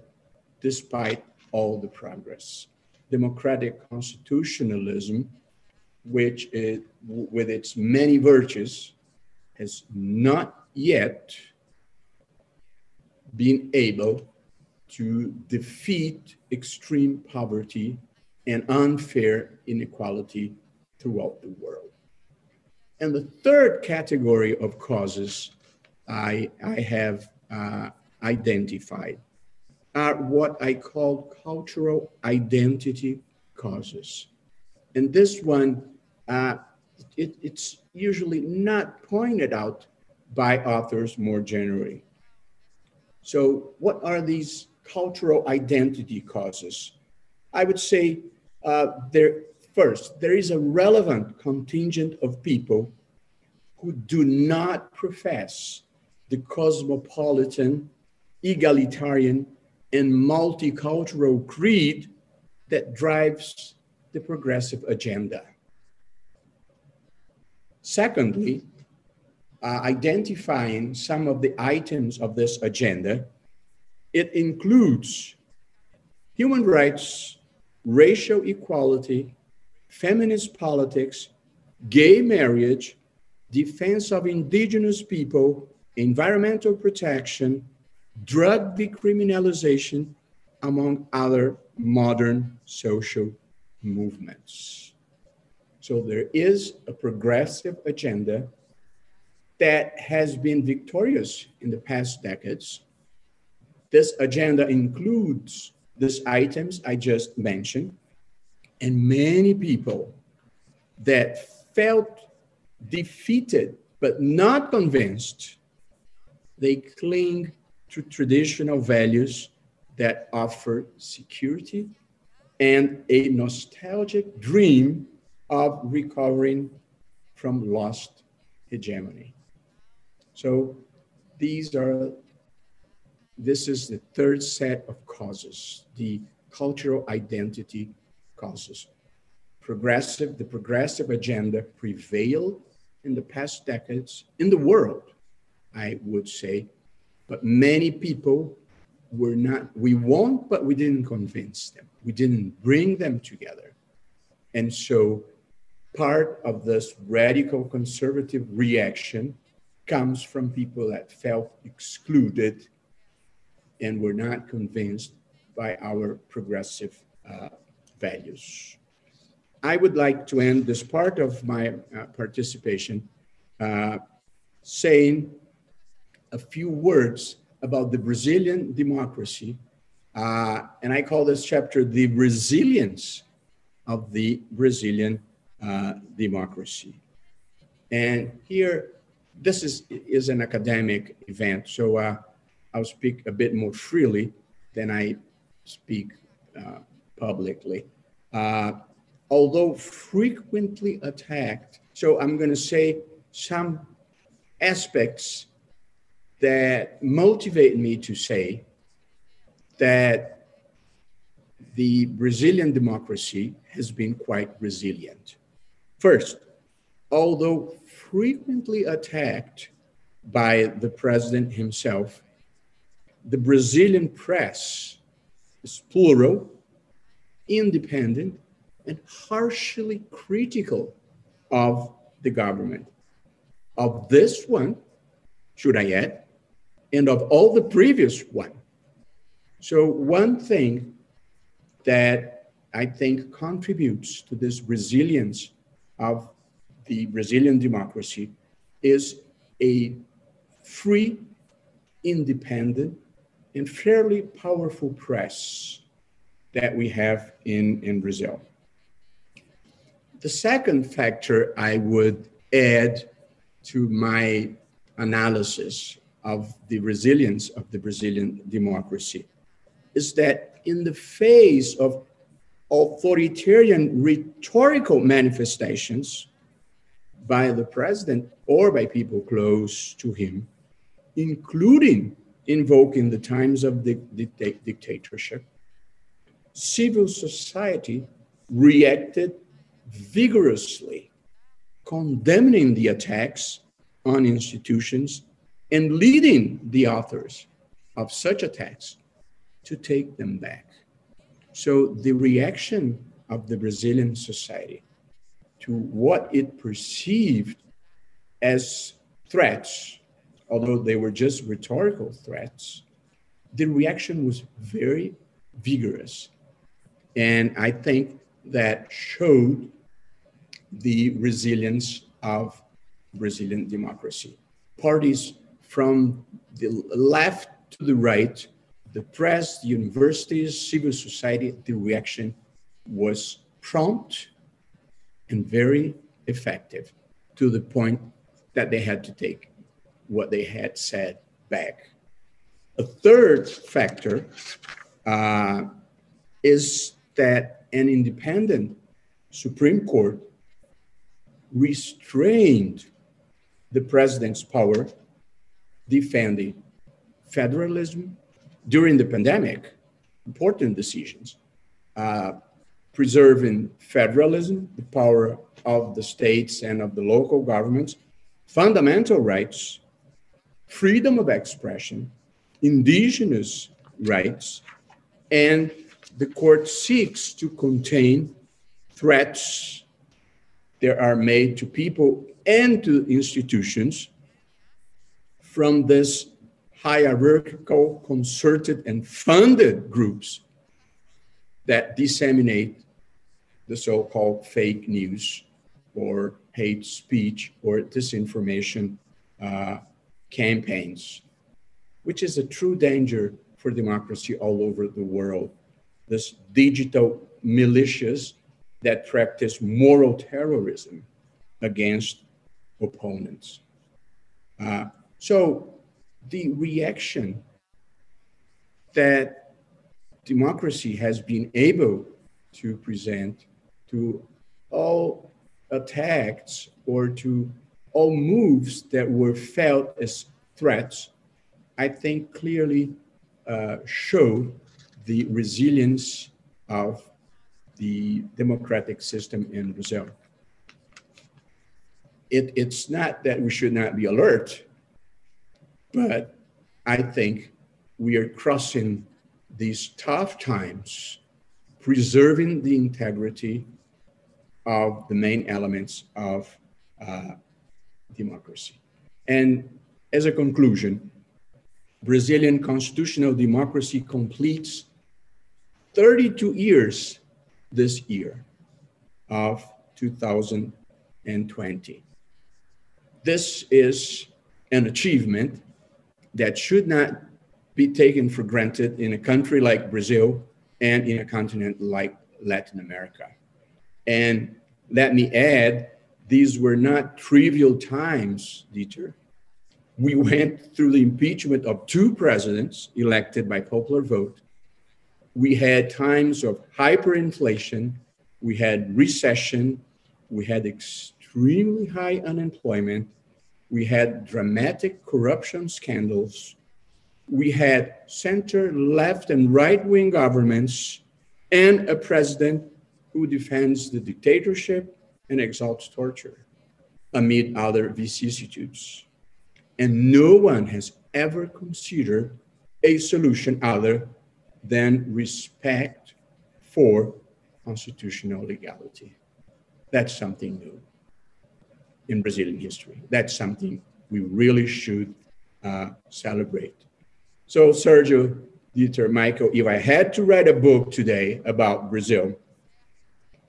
Speaker 4: despite all the progress. Democratic constitutionalism, which with its many virtues, has not yet been able to defeat extreme poverty and unfair inequality throughout the world. And the third category of causes I, I have uh, identified are what I call cultural identity causes. And this one, uh, it, it's usually not pointed out by authors more generally. So, what are these cultural identity causes? I would say uh, there, first, there is a relevant contingent of people who do not profess the cosmopolitan, egalitarian, and multicultural creed that drives the progressive agenda. Secondly, uh, identifying some of the items of this agenda, it includes human rights, racial equality, feminist politics, gay marriage, defense of indigenous people, environmental protection, drug decriminalization, among other modern social movements. So there is a progressive agenda that has been victorious in the past decades. This agenda includes these items I just mentioned, and many people that felt defeated but not convinced they cling to traditional values that offer security and a nostalgic dream of recovering from lost hegemony. So these are, this is the third set of causes, the cultural identity causes. Progressive, the progressive agenda prevailed in the past decades in the world I would say. But many people were not, we won, but we didn't convince them. We didn't bring them together. And so part of this radical conservative reaction comes from people that felt excluded and were not convinced by our progressive uh, values. I would like to end this part of my uh, participation uh, saying a few words about the Brazilian democracy. Uh, and I call this chapter The Resilience of the Brazilian uh, Democracy. And here, this is, is an academic event, so uh, I'll speak a bit more freely than I speak uh, publicly. Uh, although frequently attacked, so I'm going to say some aspects that motivate me to say that the Brazilian democracy has been quite resilient. First, although frequently attacked by the president himself, the Brazilian press is plural, independent, and harshly critical of the government. Of this one, should I add, and of all the previous one. So one thing that I think contributes to this resilience of the Brazilian democracy is a free, independent, and fairly powerful press that we have in, in Brazil. The second factor I would add to my analysis of the resilience of the Brazilian democracy is that in the face of authoritarian rhetorical manifestations by the president or by people close to him, including invoking the times of the, dictatorship, civil society reacted vigorously, condemning the attacks on institutions and leading the authors of such attacks to take them back. So the reaction of the Brazilian society to what it perceived as threats, although they were just rhetorical threats, the reaction was very vigorous. And I think that showed the resilience of Brazilian democracy. Parties from the left to the right, the press, the universities, civil society, the reaction was prompt and very effective to the point that they had to take what they had said back. A third factor uh, is that an independent Supreme Court restrained the president's power defending federalism during the pandemic, important decisions, uh, preserving federalism, the power of the states and of the local governments, fundamental rights, freedom of expression, indigenous rights, and the court seeks to contain threats that are made to people and to institutions from this hierarchical, concerted, and funded groups that disseminate the so called fake news or hate speech or disinformation uh, campaigns, which is a true danger for democracy all over the world. This digital militias that practice moral terrorism against opponents. Uh, so the reaction that democracy has been able to present to all attacks or to all moves that were felt as threats, I think clearly uh, show the resilience of the democratic system in Brazil. It, it's not that we should not be alert, but I think we are crossing these tough times, preserving the integrity of the main elements of uh, democracy. And as a conclusion, Brazilian constitutional democracy completes 32 years this year of 2020. This is an achievement that should not be taken for granted in a country like Brazil and in a continent like Latin America. And let me add, these were not trivial times, Dieter. We *laughs* went through the impeachment of two presidents elected by popular vote. We had times of hyperinflation, we had recession, we had extremely high unemployment, we had dramatic corruption scandals, we had center, left, and right wing governments, and a president who defends the dictatorship and exalts torture amid other vicissitudes. And no one has ever considered a solution other than respect for constitutional legality. That's something new in Brazilian history. That's something we really should uh, celebrate. So, Sergio, Dieter, Michael, if I had to write a book today about Brazil,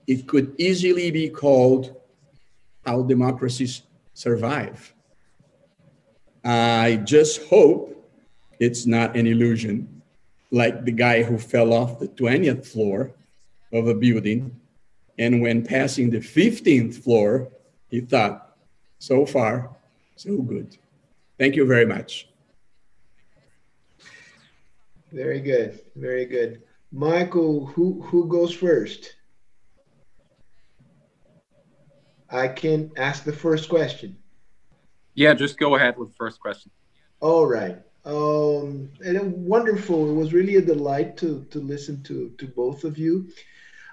Speaker 4: it could easily be called How Democracies Survive. I just hope it's not an illusion, like the guy who fell off the 20th floor of a building. And when passing the 15th floor, he thought, so far, so good. Thank you very much.
Speaker 2: Very good. Very good. Michael, who, who goes first? I can ask the first question.
Speaker 1: Yeah, just go ahead with the first question.
Speaker 2: All right. Um, and wonderful. It was really a delight to, to listen to, to both of you.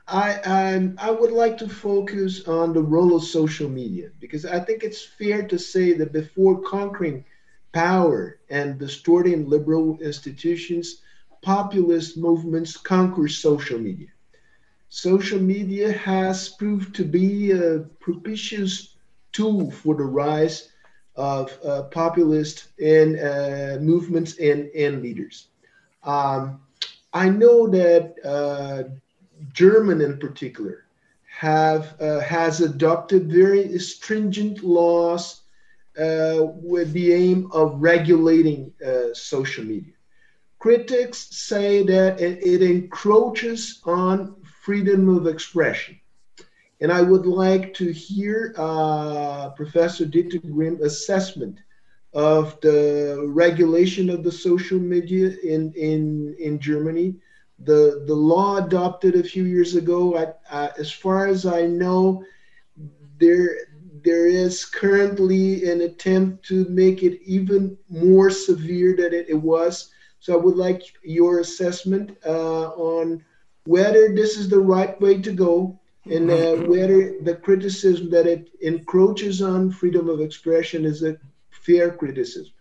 Speaker 2: I, I, I would like to focus on the role of social media because I think it's fair to say that before conquering power and distorting liberal institutions, populist movements conquer social media. Social media has proved to be a propitious tool for the rise of uh, populist and uh, movements and, and leaders. Um, I know that uh, German in particular have uh, has adopted very stringent laws uh, with the aim of regulating uh, social media. Critics say that it, it encroaches on freedom of expression. And I would like to hear uh, Professor Dieter Grimm assessment of the regulation of the social media in, in, in Germany. The, the law adopted a few years ago, I, uh, as far as I know, there, there is currently an attempt to make it even more severe than it, it was so I would like your assessment uh, on whether this is the right way to go and uh, mm-hmm. whether the criticism that it encroaches on freedom of expression is a fair criticism.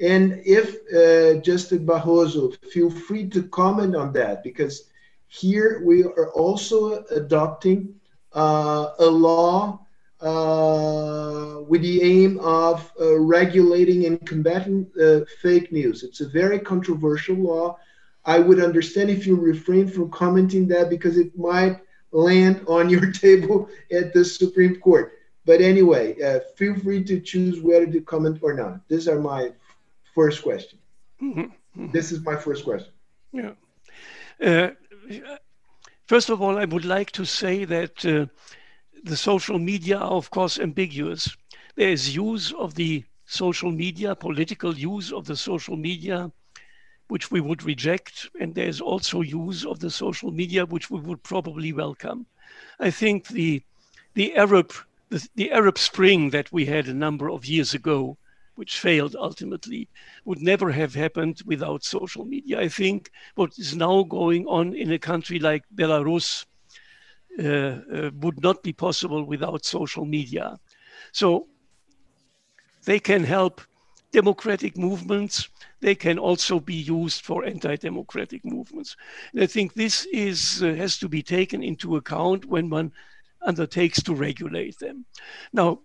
Speaker 2: And if uh, Justice Barroso, feel free to comment on that because here we are also adopting uh, a law uh, with the aim of uh, regulating and combating uh, fake news. It's a very controversial law. I would understand if you refrain from commenting that because it might land on your *laughs* table at the Supreme Court. But anyway, uh, feel free to choose whether to comment or not. These are my first question. Mm-hmm. This is my first question.
Speaker 3: Yeah. Uh, first of all, I would like to say that uh, the social media are, of course, ambiguous. There is use of the social media, political use of the social media, which we would reject. And there is also use of the social media, which we would probably welcome. I think the, the, Arab, the, the Arab Spring that we had a number of years ago, which failed ultimately, would never have happened without social media. I think what is now going on in a country like Belarus, uh, uh, would not be possible without social media. So they can help democratic movements. They can also be used for anti-democratic movements. And I think this is uh, has to be taken into account when one undertakes to regulate them. Now,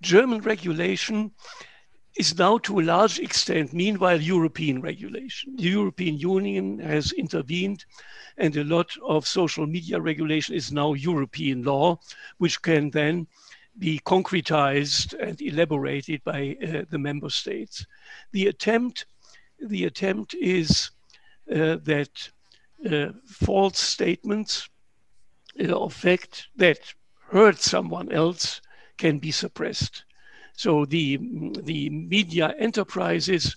Speaker 3: German regulation is now to a large extent, meanwhile, European regulation. The European Union has intervened, and a lot of social media regulation is now European law, which can then be concretized and elaborated by uh, the member states. The attempt the attempt is uh, that uh, false statements uh, of fact that hurt someone else can be suppressed. So the, the media enterprises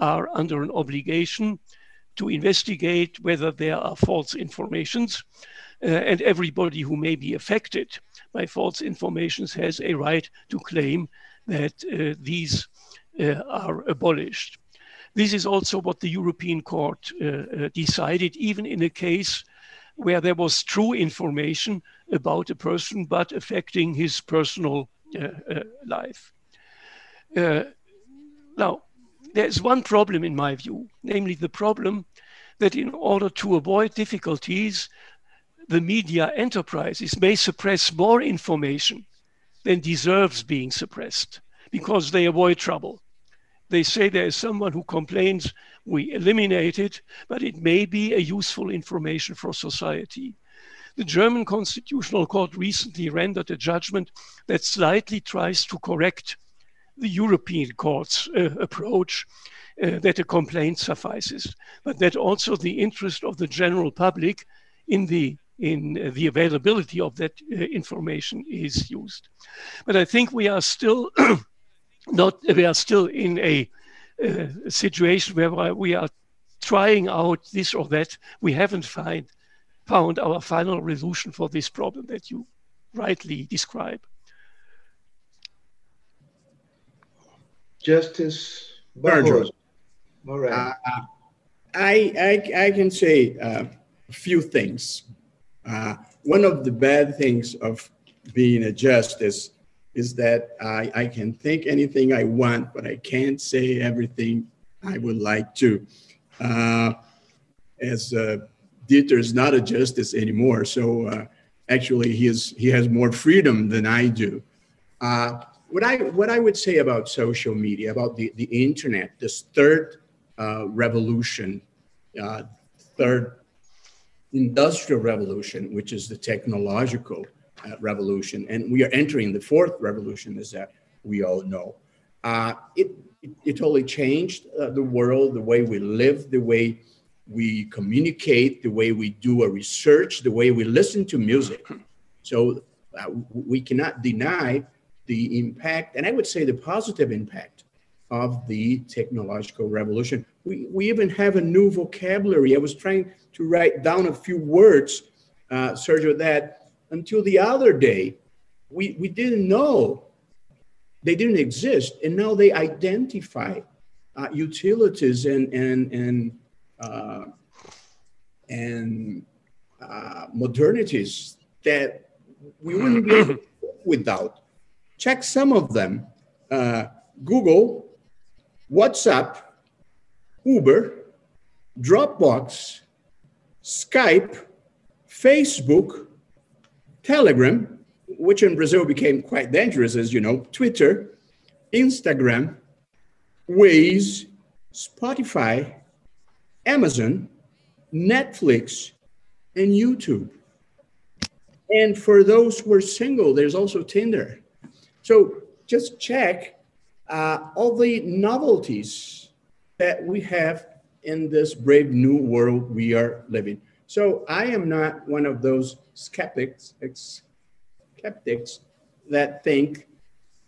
Speaker 3: are under an obligation to investigate whether there are false informations uh, and everybody who may be affected by false informations has a right to claim that uh, these uh, are abolished. This is also what the European Court uh, uh, decided, even in a case where there was true information about a person but affecting his personal uh, now, there's one problem in my view, namely the problem that in order to avoid difficulties, the media enterprises may suppress more information than deserves being suppressed because they avoid trouble. They say there is someone who complains, we eliminate it, but it may be a useful information for society. The German Constitutional Court recently rendered a judgment that slightly tries to correct the European Court's uh, approach uh, that a complaint suffices, but that also the interest of the general public in the in the availability of that uh, information is used. But I think we are still *clears throat* not we are still in a, uh, situation where we are trying out this or that. We haven't find, found our final resolution for this problem that you rightly describe.
Speaker 2: Justice
Speaker 4: Barroso. All right. Uh, uh, I, I, I can say uh, a few things. Uh, one of the bad things of being a justice is that I, I can think anything I want, but I can't say everything I would like to. Uh, as uh, Dieter is not a justice anymore, so uh, actually he is he has more freedom than I do. What I what I would say about social media, about the, the internet, this third uh, revolution, uh, third industrial revolution, which is the technological uh, revolution, and we are entering the fourth revolution, as that we all know. Uh, it, it, it totally changed uh, the world, the way we live, the way we communicate, the way we do a research, the way we listen to music. So uh, we cannot deny the impact, and I would say the positive impact of the technological revolution. We, we even have a new vocabulary. I was trying to write down a few words, uh, Sergio, that until the other day, we, we didn't know they didn't exist. And now they identify uh, utilities and, and, and, uh, and uh, modernities that we wouldn't be without. Check some of them. Uh, Google WhatsApp, Uber, Dropbox, Skype, Facebook, Telegram, which in Brazil became quite dangerous, as you know, Twitter, Instagram, Waze, Spotify, Amazon, Netflix, and YouTube. And for those who are single, there's also Tinder. So just check uh, all the novelties that we have in this brave new world we are living. So I am not one of those skeptics, skeptics that think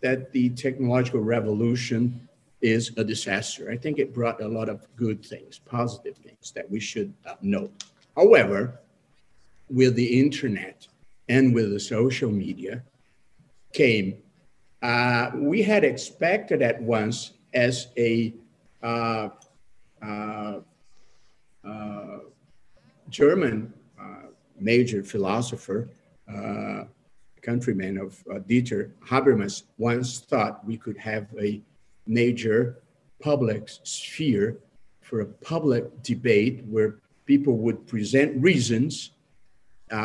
Speaker 4: that the technological revolution is a disaster. I think it brought a lot of good things, positive things that we should uh, note. However, with the internet and with the social media came uh, we had expected at once as a uh, uh, uh German uh, major philosopher, countryman of Dieter Habermas, once thought we could have a major public sphere for a public debate where people would present reasons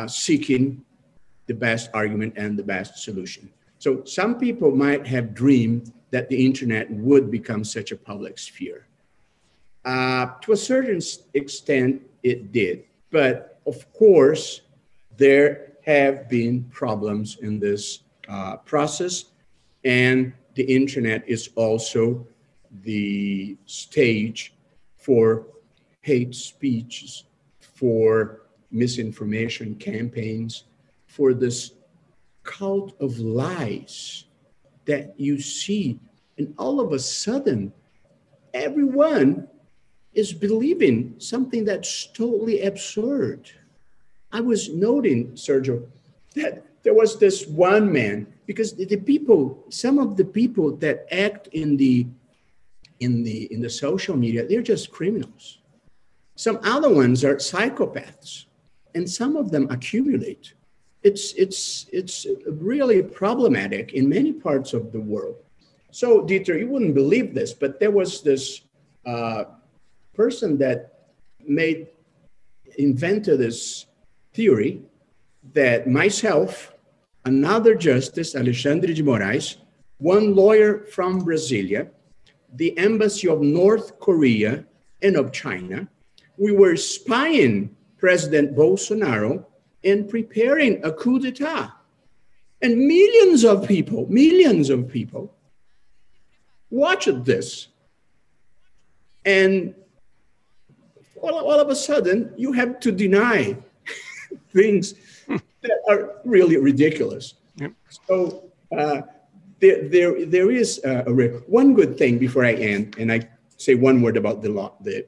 Speaker 4: seeking the best argument and the best solution. So some people might have dreamed that the internet would become such a public sphere. Uh, to a certain extent, it did. But of course, there have been problems in this uh, process. And the internet is also the stage for hate speeches, for misinformation campaigns, for this cult of lies that you see. And all of a sudden, everyone is believing something that's totally absurd. I was noting, Sergio, that there was this one man because the, people, some of the people that act in the in the in the social media, they're just criminals. Some other ones are psychopaths, and some of them accumulate. It's it's it's really problematic in many parts of the world. So, Dieter, you wouldn't believe this, but there was this uh, person that made invented this theory that myself, another justice, Alexandre de Moraes, one lawyer from Brasilia, the embassy of North Korea and of China, we were spying President Bolsonaro and preparing a coup d'etat. And millions of people, millions of people watched this. And all, all of a sudden, you have to deny *laughs* things that are really ridiculous. Yep. So uh, there, there, there is a, a, one good thing before I end, and I say one word about the law, the,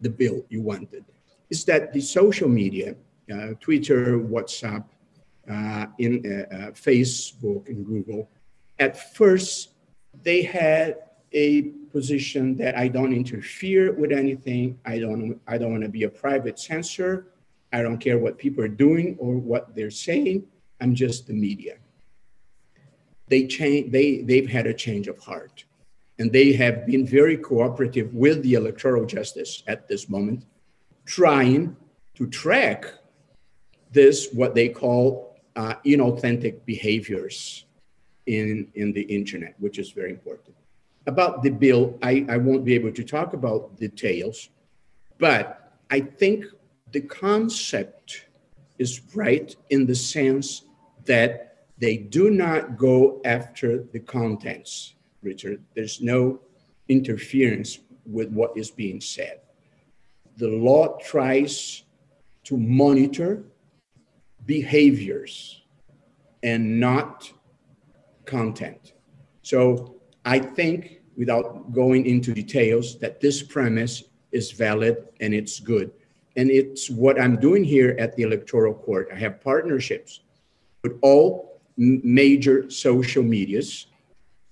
Speaker 4: the bill you wanted, is that the social media, uh, Twitter, WhatsApp, uh, in uh, uh, Facebook and Google, at first they had a position that I don't interfere with anything. I don't, I don't want to be a private censor. I don't care what people are doing or what they're saying. I'm just the media. They change, they, they've had a change of heart. And they have been very cooperative with the electoral justice at this moment, trying to track this, what they call uh, inauthentic behaviors in, in the internet, which is very important about the bill, I, I won't be able to talk about details, but I think the concept is right in the sense that they do not go after the contents, Richard. There's no interference with what is being said. The law tries to monitor behaviors and not content. So I think, without going into details, that this premise is valid and it's good. And it's what I'm doing here at the Electoral Court. I have partnerships with all major social medias,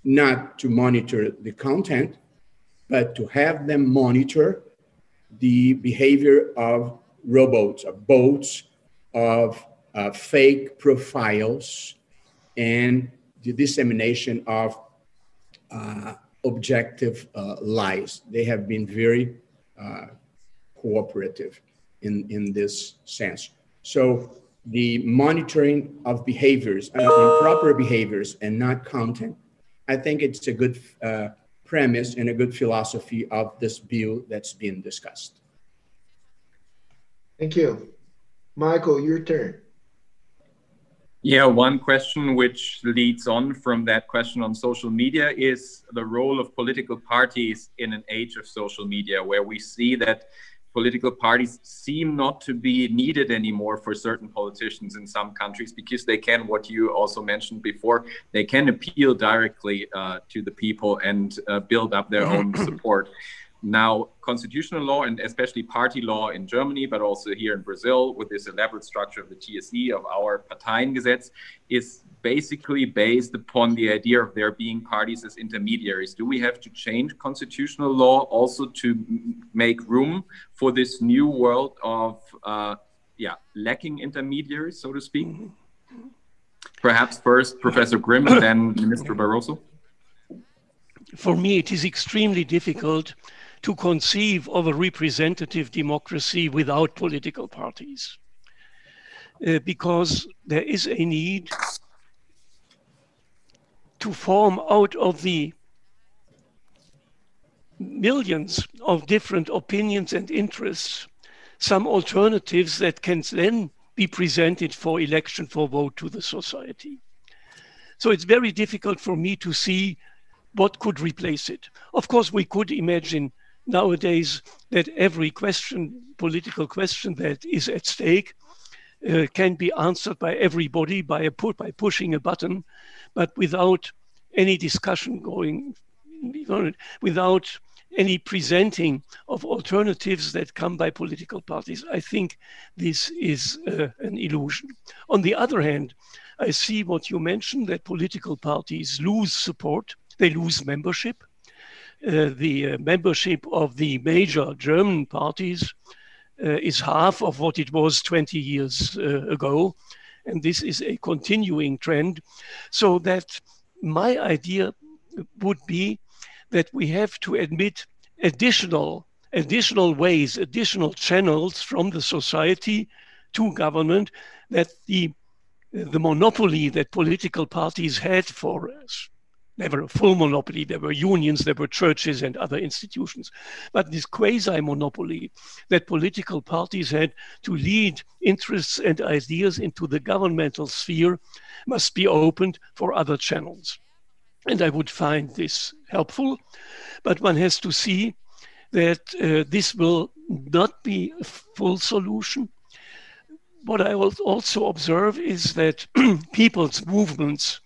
Speaker 4: not to monitor the content, but to have them monitor the behavior of robots, of bots, of uh, fake profiles, and the dissemination of uh, objective uh, lies. They have been very uh, cooperative in, in this sense. So the monitoring of behaviors, uh, improper behaviors and not content, I think it's a good uh, premise and a good philosophy of this bill that's being discussed.
Speaker 2: Thank you. Michael, your turn.
Speaker 1: Yeah, one question which leads on from that question on social media is the role of political parties in an age of social media, where we see that political parties seem not to be needed anymore for certain politicians in some countries because they can, what you also mentioned before, they can appeal directly uh, to the people and uh, build up their own support. Now, constitutional law and especially party law in Germany, but also here in Brazil, with this elaborate structure of the TSE of our Parteiengesetz, is basically based upon the idea of there being parties as intermediaries. Do we have to change constitutional law also to make room for this new world of, uh, yeah, lacking intermediaries, so to speak? Perhaps first Professor Grimm, then Minister Barroso.
Speaker 3: For me, it is extremely difficult to conceive of a representative democracy without political parties. Uh, because there is a need to form out of the millions of different opinions and interests some alternatives that can then be presented for election for vote to the society. So it's very difficult for me to see what could replace it. Of course, we could imagine nowadays that every question, political question that is at stake, uh, can be answered by everybody by a put by pushing a button, but without any discussion going, without any presenting of alternatives that come by political parties. I think this is uh, an illusion. On the other hand, I see what you mentioned that political parties lose support, they lose membership. Uh, the uh, membership of the major German parties uh, is half of what it was 20 years ago. And this is a continuing trend. So that my idea would be that we have to admit additional additional ways, additional channels from the society to government that the the monopoly that political parties had for Never a full monopoly. There were unions, there were churches and other institutions. But this quasi monopoly that political parties had to lead interests and ideas into the governmental sphere must be opened for other channels. And I would find this helpful, but one has to see that uh, this will not be a full solution. What I will also observe is that *clears throat* people's movements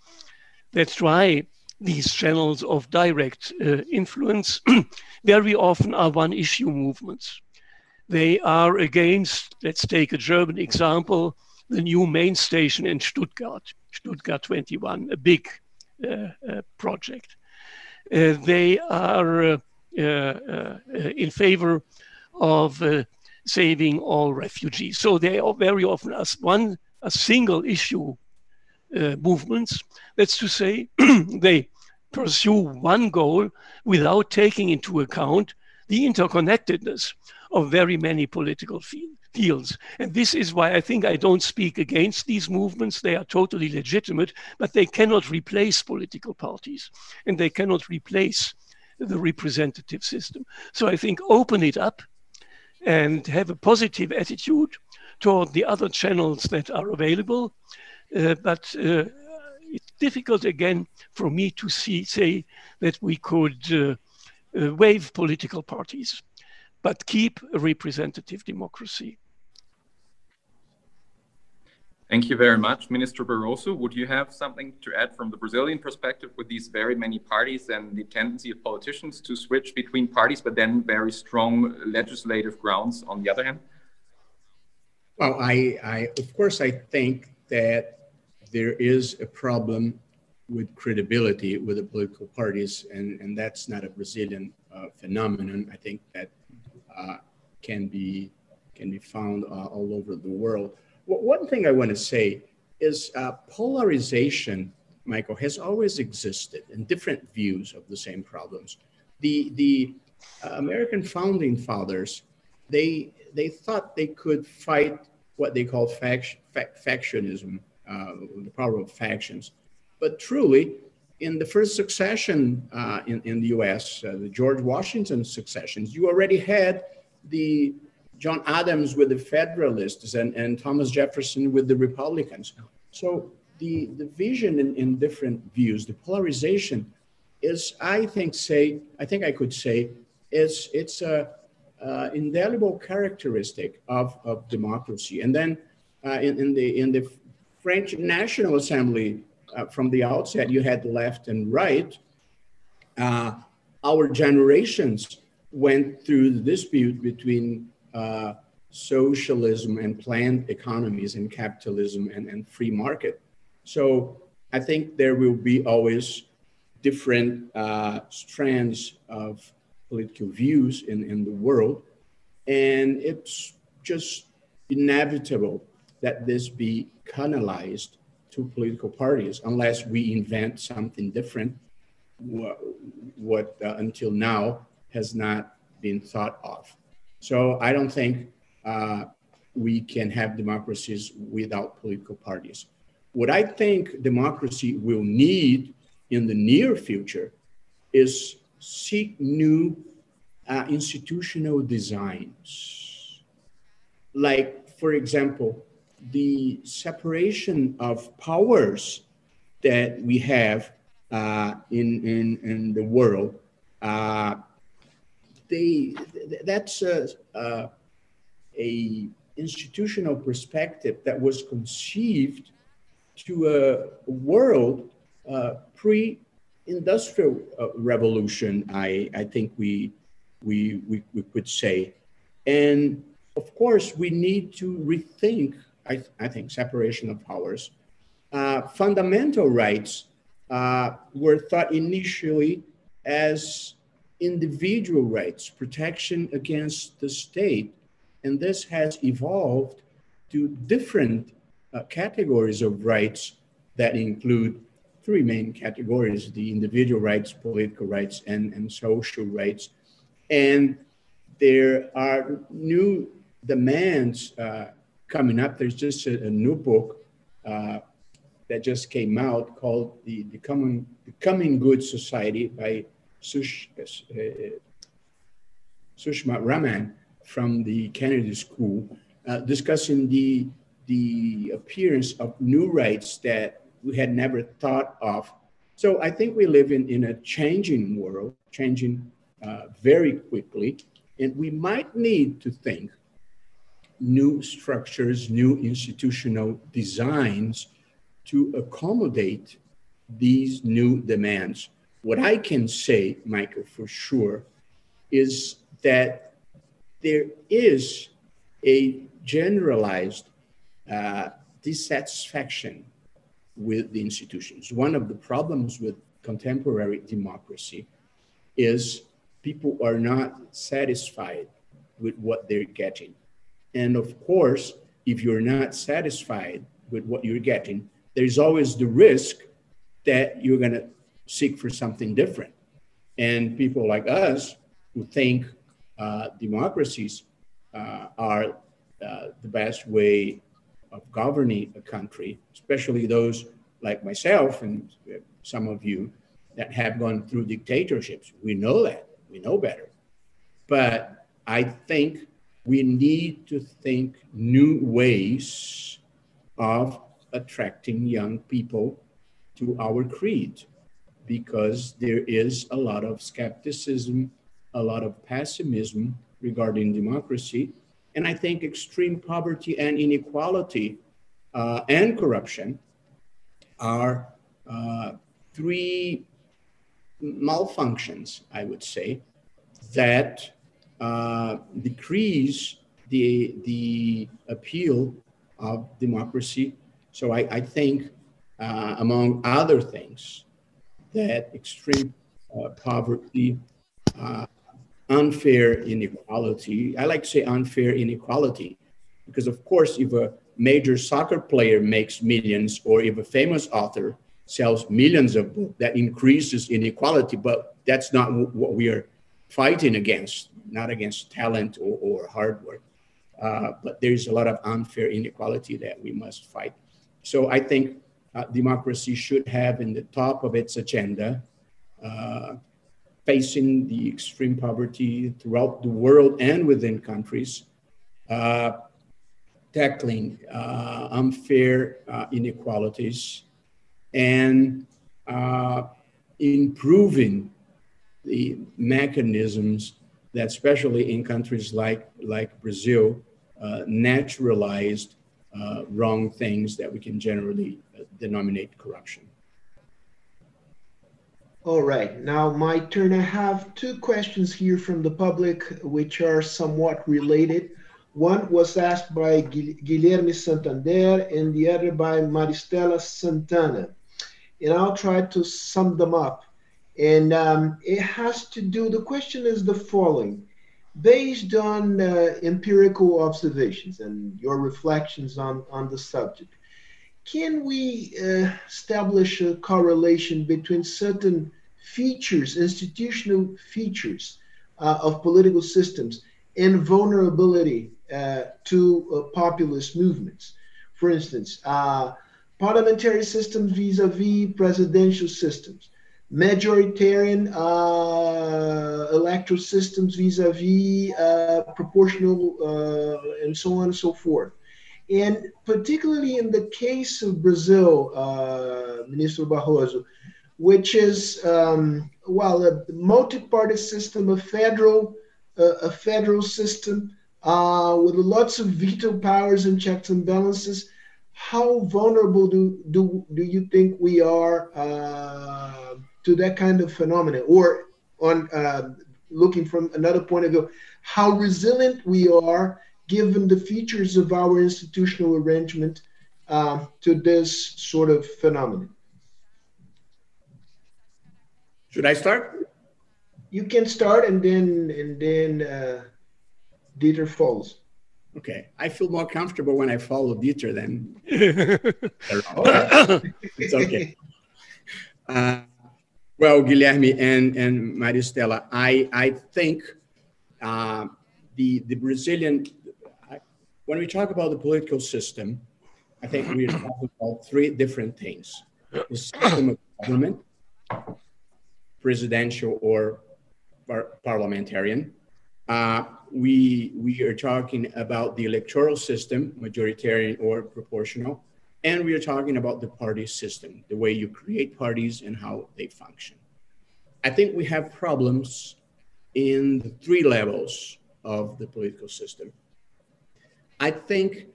Speaker 3: that try these channels of direct uh, influence *clears throat* very often are one issue movements. They are against, let's take a German example, the new main station in Stuttgart, Stuttgart 21, a big uh, uh, project. Uh, they are in favor of saving all refugees. So they are very often as one a single issue uh, Uh, movements. That's to say, *clears throat* they pursue one goal without taking into account the interconnectedness of very many political fields fields. And this is why I think I don't speak against these movements. They are totally legitimate, but they cannot replace political parties and they cannot replace the representative system. So I think open it up and have a positive attitude toward the other channels that are available. Uh, but uh, it's difficult again for me to see, say that we could uh, uh waive political parties but keep a representative democracy.
Speaker 1: Thank you very much, Minister Barroso. Would you have something to add from the Brazilian perspective with these very many parties and the tendency of politicians to switch between parties, but then very strong legislative grounds on the other hand?
Speaker 4: Well, I, I of course, I think that there is a problem with credibility with the political parties, and, and that's not a Brazilian uh, phenomenon. I think that uh, can be can be found uh, all over the world. One thing I want to say is uh, polarization, Michael, has always existed in different views of the same problems. The the uh, American founding fathers they they thought they could fight what they called fact, fact, factionism, uh, the power of factions, but truly in the first succession uh, in, in the US, uh, the George Washington successions, you already had the John Adams with the Federalists and, and Thomas Jefferson with the Republicans. So the, the vision in, in different views, the polarization is, I think, say, I think I could say, is it's a, uh, indelible characteristic of, of democracy. And then uh, in, in, the, in the French National Assembly, uh, from the outset, you had left and right. Uh, our generations went through the dispute between uh, socialism and planned economies and capitalism and, and free market. So I think there will be always different uh, strands of political views in, in the world. And it's just inevitable that this be canalized to political parties unless we invent something different what, what uh, until now has not been thought of. So i don't think uh, we can have democracies without political parties. What i think democracy will need in the near future is seek new uh, institutional designs. Like for example the separation of powers that we have uh, in, in, in the world, uh, they that's a, a, a institutional perspective that was conceived to a world uh, pre-industrial uh, revolution. I, I think we, we, we, we could say. And of course, we need to rethink, I, I think, separation of powers. Uh, fundamental rights uh, were thought initially as individual rights, protection against the state. And this has evolved to different uh, categories of rights that include three main categories the individual rights, political rights, and, and social rights. And there are new demands uh, coming up. There's just a, a new book uh, that just came out called The, the, Common, the Common Good Society by Sush, uh, Sushma Raman from the Kennedy School, uh, discussing the, the appearance of new rights that we had never thought of. So I think we live in, in a changing world, changing uh, very quickly, and we might need to think new structures, new institutional designs to accommodate these new demands. What I can say, Michael, for sure, is that there is a generalized uh, dissatisfaction with the institutions. One of the problems with contemporary democracy is people are not satisfied with what they're getting. And of course, if you're not satisfied with what you're getting, there's always the risk that you're going to seek for something different. And people like us who think uh, democracies uh, are uh, the best way of governing a country, especially those like myself and some of you that have gone through dictatorships. We know that, we know better. But I think we need to think new ways of attracting young people to our creed because there is a lot of skepticism, a lot of pessimism regarding democracy. And I think extreme poverty and inequality uh, and corruption are uh, three malfunctions, I would say, that uh, decrease the, the appeal of democracy. So I, I think, uh, among other things, that extreme uh, poverty, uh, unfair inequality, I like to say unfair inequality, because of course, if a major soccer player makes millions or if a famous author sells millions of books, that increases inequality, but that's not what we are fighting against, not against talent or, or hard work. Uh, but there's a lot of unfair inequality that we must fight. So I think uh, democracy should have in the top of its agenda uh, facing the extreme poverty throughout the world and within countries, uh, tackling uh, unfair uh, inequalities, and improving the mechanisms that, especially in countries like, like Brazil, uh, naturalized uh, wrong things that we can generally uh, denominate corruption.
Speaker 2: All right, now my turn. I have two questions here from the public, which are somewhat related. One was asked by Guilherme Santander and the other by Maristela Santana. And I'll try to sum them up. And um, it has to do, the question is the following. Based on uh, empirical observations and your reflections on, on the subject, can we uh, establish a correlation between certain features, institutional features uh, of political systems and vulnerability uh, to uh, populist movements? For instance, uh, parliamentary systems vis-a-vis presidential systems, majoritarian uh, electoral systems vis-a-vis uh, proportional uh, and so on and so forth. And particularly in the case of Brazil, uh, Minister Barroso, which is, um, well, a multi-party system, a federal a, federal system uh, with lots of veto powers and checks and balances. How vulnerable do do, do you think we are uh, to that kind of phenomenon? Or on uh, looking from another point of view, how resilient we are given the features of our institutional arrangement uh, to this sort of phenomenon.
Speaker 4: Should I start?
Speaker 2: You can start, and then and then uh, Dieter falls
Speaker 4: Okay, I feel more comfortable when I follow Dieter than. *laughs* it's okay. *laughs* Uh, well, Guilherme and and Maristela, I I think uh, the the Brazilian when we talk about the political system, I think we're talking about three different things. The system of government, presidential or par parliamentarian. Uh, we, we are talking about the electoral system, majoritarian or proportional, and we are talking about the party system, the way you create parties and how they function. I think we have problems in the three levels of the political system. I think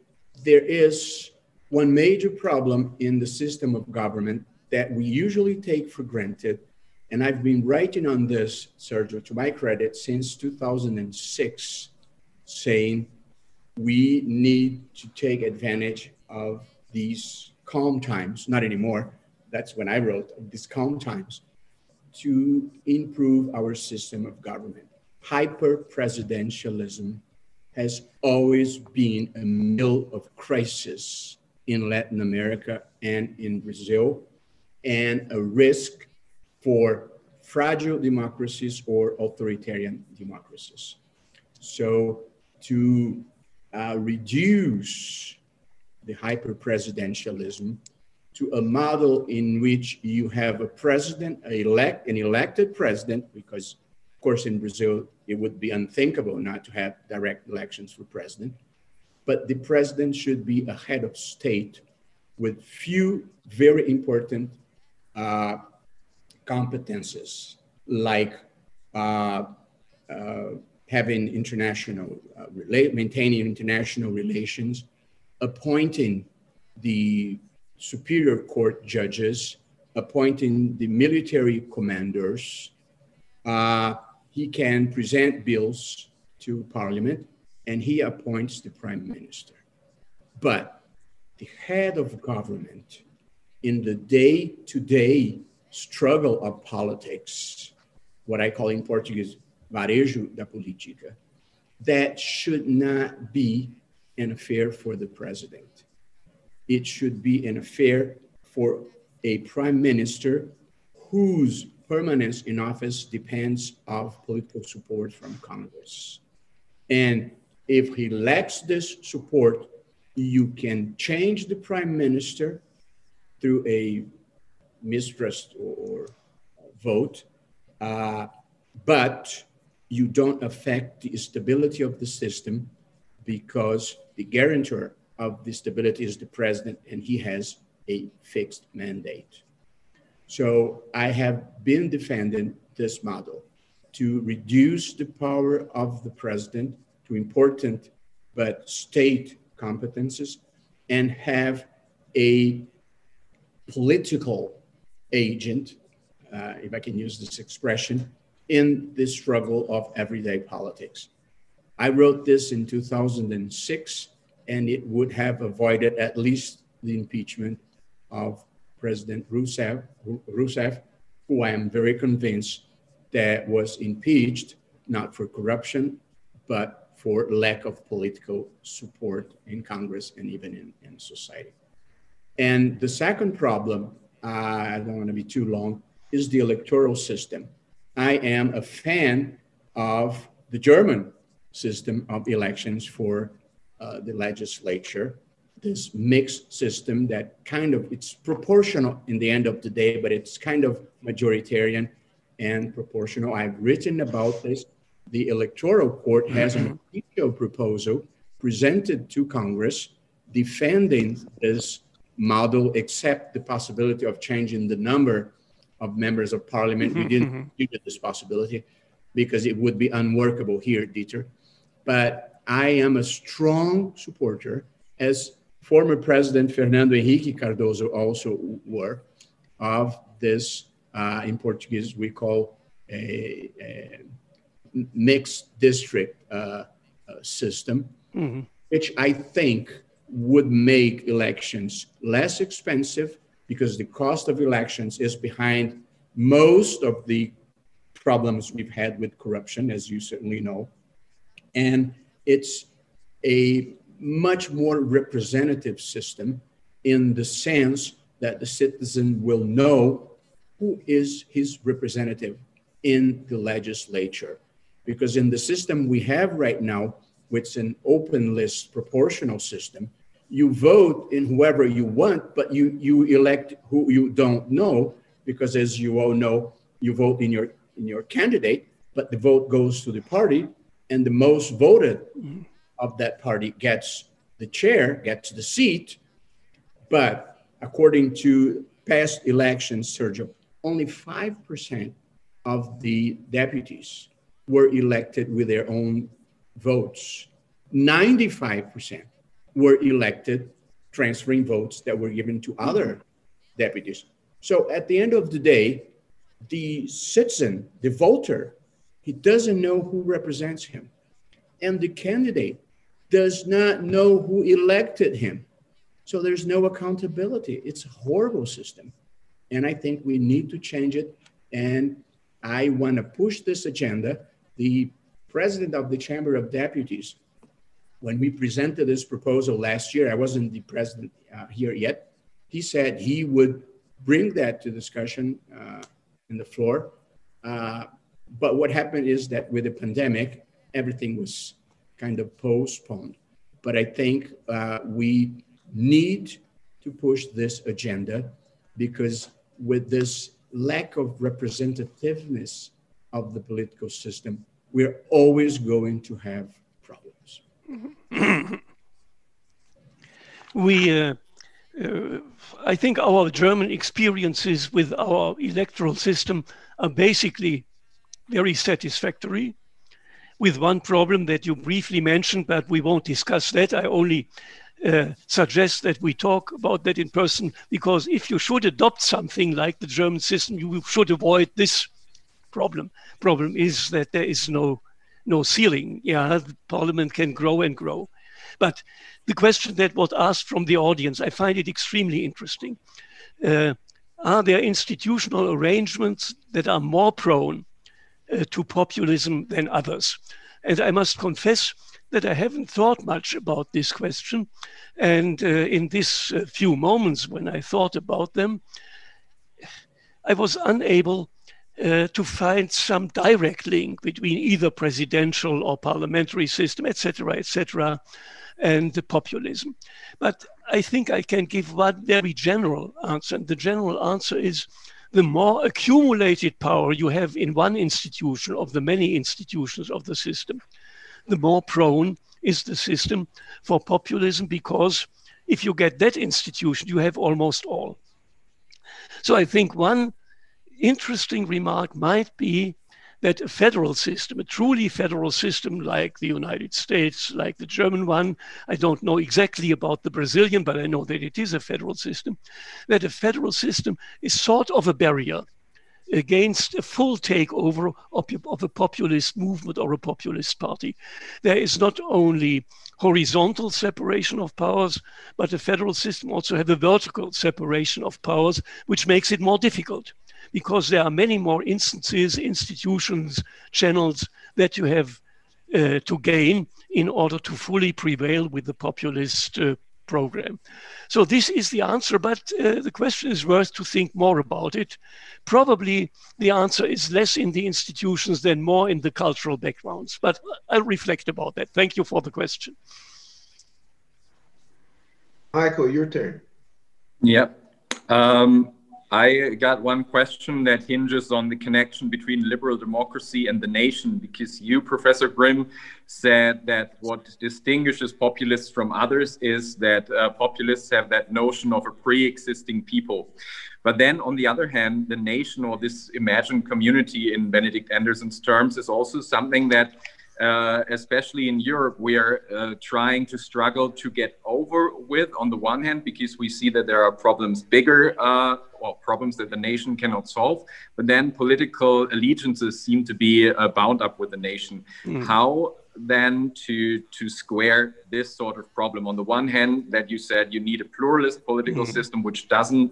Speaker 4: there is one major problem in the system of government that we usually take for granted. And I've been writing on this, Sergio, to my credit, since 2006, saying we need to take advantage of these calm times, not anymore, that's when I wrote, these calm times, to improve our system of government. Hyper presidentialism has always been a mill of crisis in Latin America and in Brazil, and a risk for fragile democracies or authoritarian democracies. So, to uh, reduce the hyper presidentialism to a model in which you have a president, elect, an elected president, because of course, in Brazil, it would be unthinkable not to have direct elections for president. But the president should be a head of state with few very important uh, competences, like uh, uh, having international, uh, maintaining international relations, appointing the superior court judges, appointing the military commanders, uh, he can present bills to parliament and he appoints the prime minister. But the head of government in the day to day struggle of politics, what I call in Portuguese, varejo da política, that should not be an affair for the president. It should be an affair for a prime minister whose permanence in office depends of political support from Congress. And if he lacks this support, you can change the prime minister through a mistrust or, vote, uh, but you don't affect the stability of the system because the guarantor of the stability is the president and he has a fixed mandate. So I have been defending this model to reduce the power of the president to important but state competences and have a political agent, uh, if I can use this expression, in the struggle of everyday politics. I wrote this in 2006, and it would have avoided at least the impeachment of President Rousseff, Rousseff, who I am very convinced that was impeached not for corruption, but for lack of political support in Congress and even in, in society. And the second problem, uh, I don't want to be too long, is the electoral system. I am a fan of the German system of elections for uh, the legislature this mixed system that kind of it's proportional in the end of the day, but it's kind of majoritarian and proportional. I've written about this. The Electoral Court has an *clears throat* official proposal presented to Congress defending this model, except the possibility of changing the number of members of parliament. We didn't mm-hmm. this possibility. because it would be unworkable here, Dieter. But I am a strong supporter, as former President Fernando Henrique Cardoso also were, of this, uh, in Portuguese, we call a, a mixed district uh, uh, system, mm-hmm. which I think would make elections less expensive because the cost of elections is behind most of the problems we've had with corruption, as you certainly know. And it's a much more representative system in the sense that the citizen will know who is his representative in the legislature. Because in the system we have right now, which is an open list proportional system, you vote in whoever you want, but you, you elect who you don't know, because as you all know, you vote in your in your candidate, but the vote goes to the party, and the most voted mm-hmm. of that party gets the chair, gets the seat. But according to past elections, Sergio, only 5% of the deputies were elected with their own votes. 95% were elected transferring votes that were given to other deputies. So at the end of the day, the citizen, the voter, he doesn't know who represents him. And the candidate does not know who elected him. So there's no accountability. It's a horrible system. And I think we need to change it. And I want to push this agenda. The president of the Chamber of Deputies, when we presented this proposal last year, I wasn't the president uh, here yet, he said he would bring that to discussion uh, in the floor. Uh, but what happened is that with the pandemic, everything was kind of postponed. But I think uh, we need to push this agenda because with this lack of representativeness of the political system, we're always going to have problems. *clears throat*
Speaker 3: we uh, uh, I think our German experiences with our electoral system are basically very satisfactory, with one problem that you briefly mentioned, but we won't discuss that. I only uh, suggest that we talk about that in person because if you should adopt something like the German system, you should avoid this problem. Problem is that there is no no ceiling. Yeah, parliament can grow and grow. But the question that was asked from the audience, I find it extremely interesting. Uh, are there institutional arrangements that are more prone to populism than others? And I must confess that I haven't thought much about this question. And uh, in these uh, few moments when I thought about them, I was unable uh, to find some direct link between either presidential or parliamentary system, etc., etc., and the populism. But I think I can give one very general answer. And the general answer is the more accumulated power you have in one institution of the many institutions of the system, the more prone is the system for populism because if you get that institution, you have almost all. So I think one interesting remark might be that a federal system, a truly federal system like the United States, like the German one, I don't know exactly about the Brazilian, but I know that it is a federal system, that a federal system is sort of a barrier against a full takeover of a populist movement or a populist party. There is not only horizontal separation of powers, but the federal system also has a vertical separation of powers, which makes it more difficult because there are many more instances, institutions, channels that you have uh, to gain in order to fully prevail with the populist uh, program. So this is the answer, but uh, the question is worth to think more about it. Probably the answer is less in the institutions than more in the cultural backgrounds, but I'll reflect about that. Thank you for the question.
Speaker 2: Michael, your turn.
Speaker 1: Yeah. Um, I got one question that hinges on the connection between liberal democracy and the nation, because you, Professor Grimm, said that what distinguishes populists from others is that uh, populists have that notion of a pre existing people. But then, on the other hand, the nation or this imagined community, in Benedict Anderson's terms, is also something that uh, especially in Europe, we are uh, trying to struggle to get over with on the one hand, because we see that there are problems bigger, uh, well, problems that the nation cannot solve, but then political allegiances seem to be uh, bound up with the nation. Mm. How then to to square this sort of problem on the one hand that you said you need a pluralist political mm. system which doesn't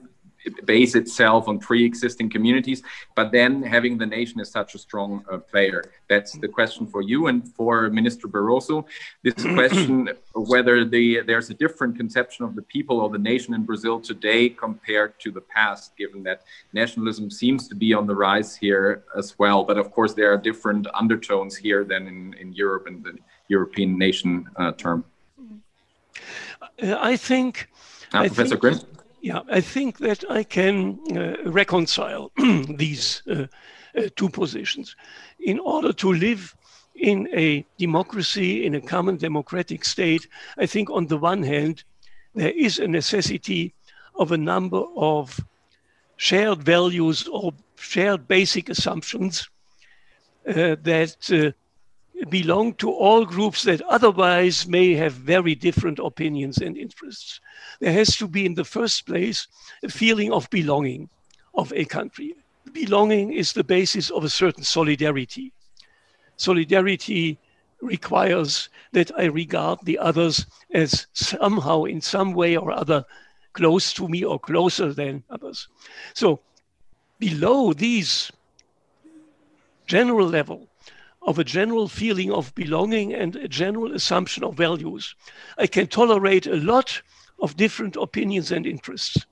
Speaker 1: base itself on pre-existing communities but then having the nation as such a strong uh, player. That's the question for you and for minister barroso. This *clears throat* question whether the there's a different conception of the people or the nation in brazil today compared to the past given that nationalism seems to be on the rise here as well. But of course there are different undertones here than in, in europe and the european nation uh, term.
Speaker 3: I think
Speaker 1: uh, professor Grimm?
Speaker 3: Yeah, I think that I can uh, reconcile *clears throat* these uh, uh, two positions. In order to live in a democracy, in a common democratic state, I think on the one hand, there is a necessity of a number of shared values or shared basic assumptions uh, that uh, belong to all groups that otherwise may have very different opinions and interests. There has to be, in the first place, a feeling of belonging of a country. Belonging is the basis of a certain solidarity. Solidarity requires that I regard the others as somehow, in some way or other, close to me or closer than others. So, below these general level, of a general feeling of belonging and a general assumption of values. I can tolerate a lot of different opinions and interests.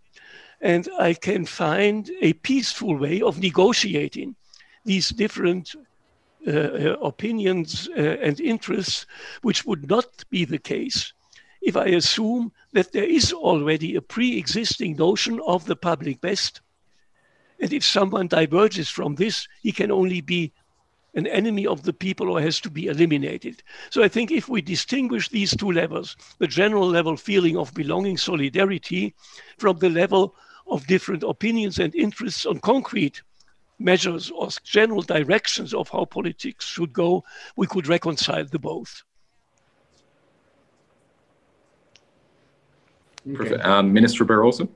Speaker 3: And I can find a peaceful way of negotiating these different uh, uh opinions uh, and interests, which would not be the case if I assume that there is already a pre existing notion of the public best. And if someone diverges from this, he can only be an enemy of the people or has to be eliminated. So I think if we distinguish these two levels, the general level feeling of belonging, solidarity, from the level of different opinions and interests on concrete measures or general directions of how politics should go, we could reconcile the both.
Speaker 1: Okay. Um, Minister Barroso?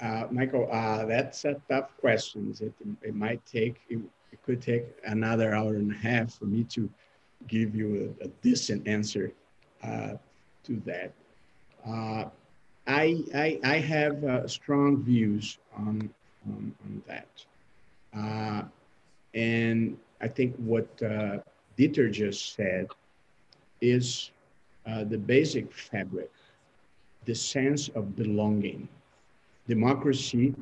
Speaker 4: Uh, Michael, uh, that's a tough question. It, it might take, it, it could take another hour and a half for me to give you a, a decent answer uh, to that. Uh, I, I, I, have uh, strong views on, on, on that. Uh, and I think what uh, Dieter just said is uh, the basic fabric, the sense of belonging. Democracy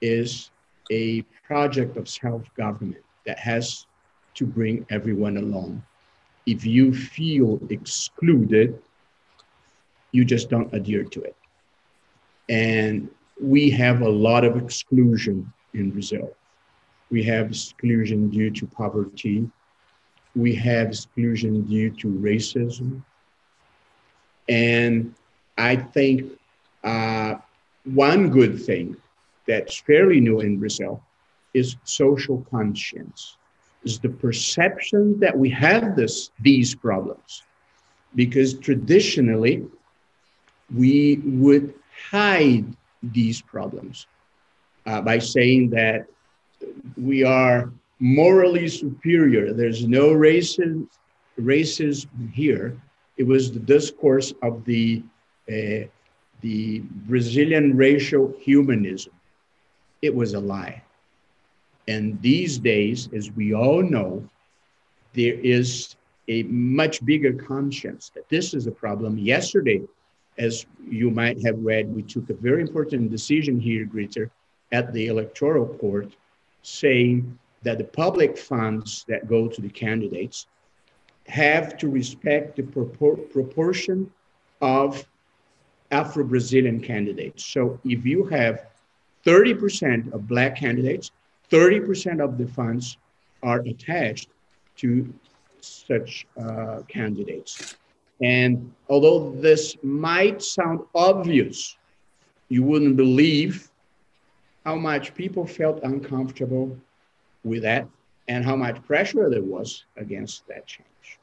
Speaker 4: is a project of self-government that has to bring everyone along. If you feel excluded, you just don't adhere to it. And we have a lot of exclusion in Brazil. We have exclusion due to poverty. We have exclusion due to racism. And I think uh, one good thing that's fairly new in Brazil is social conscience, is the perception that we have this, these problems. Because traditionally, we would hide these problems uh, by saying that we are morally superior. There's no racism, racism here. It was the discourse of the, uh, the Brazilian racial humanism it was a lie. And these days, as we all know, there is a much bigger conscience that this is a problem. Yesterday, as you might have read, we took a very important decision here, Greta, at the Electoral Court, saying that the public funds that go to the candidates have to respect the propor proportion of Afro Brazilian candidates. So if you have 30% of black candidates, 30% of the funds are attached to such uh, candidates. And although this might sound obvious, you wouldn't believe how much people felt uncomfortable with that and how much pressure there was against that change.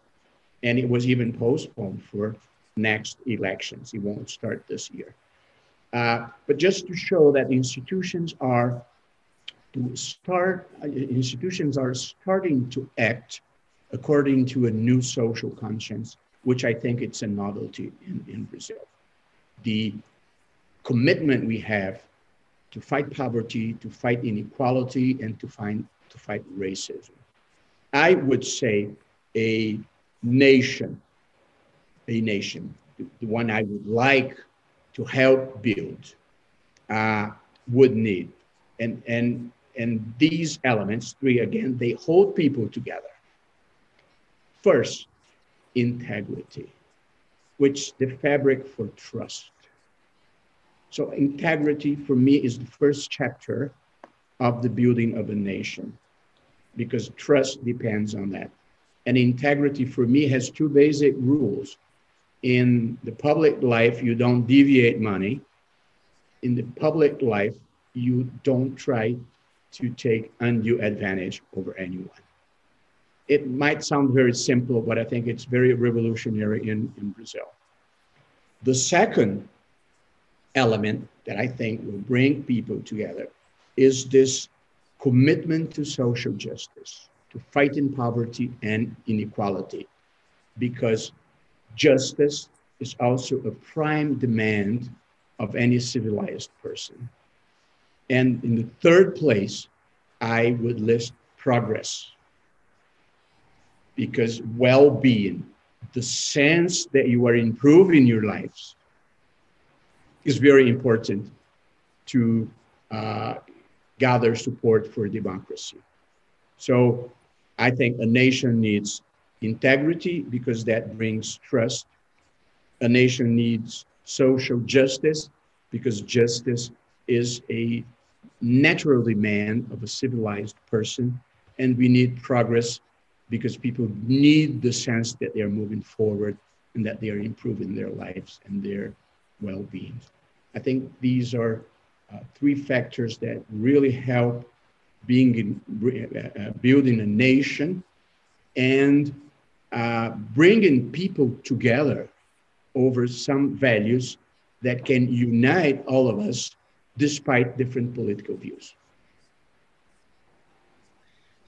Speaker 4: And it was even postponed for next elections. It won't start this year. Uh, but just to show that the institutions are to start, uh, institutions are starting to act according to a new social conscience, which I think it's a novelty in, in Brazil. The commitment we have to fight poverty, to fight inequality, and to, find, to fight racism. I would say a nation, a nation, the one I would like to help build, uh, would need. And, and, and these elements, three again, they hold people together. First, integrity, which the fabric for trust. So integrity for me is the first chapter of the building of a nation because trust depends on that. And integrity for me has two basic rules. In the public life, you don't deviate money. In the public life, you don't try to take undue advantage over anyone. It might sound very simple, but I think it's very revolutionary in, in Brazil. The second element that I think will bring people together is this commitment to social justice, to fighting poverty and inequality, because justice is also a prime demand of any civilized person. And in the third place, I would list progress, because well being, the sense that you are improving your lives, is very important to uh, gather support for democracy. So I think a nation needs integrity because that brings trust. A nation needs social justice because justice is a natural demand of a civilized person. And we need progress because people need the sense that they're moving forward and that they are improving their lives and their well-being. I think these are uh, three factors that really help being in, uh, uh, building a nation and uh, bringing people together over some values that can unite all of us despite different political views.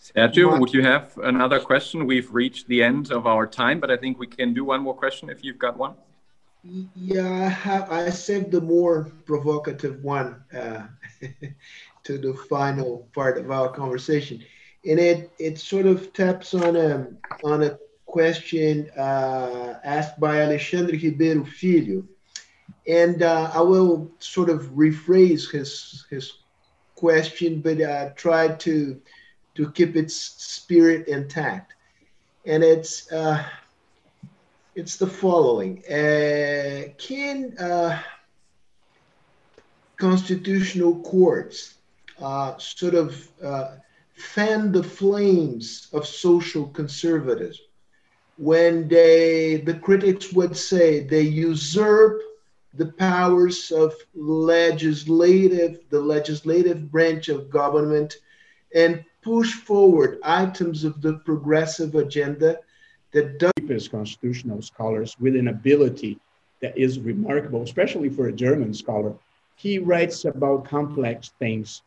Speaker 1: Sergio, would you have another question? We've reached the end of our time, but I think we can do one more question if you've got one.
Speaker 2: Yeah, I have. I saved the more provocative one uh, *laughs* to the final part of our conversation, and it it sort of taps on a on a question uh, asked by Alexandre Ribeiro Filho, and uh, I will sort of rephrase his his question, but uh, try to to keep its spirit intact, and it's uh, it's the following. Uh, can uh, constitutional courts uh, sort of fan the flames of social conservatism when they, the critics would say they usurp the powers of legislative, the legislative branch of government, and push forward items of the progressive agenda that
Speaker 4: does constitutional scholars with an ability that is remarkable, especially for a German scholar. He writes about complex things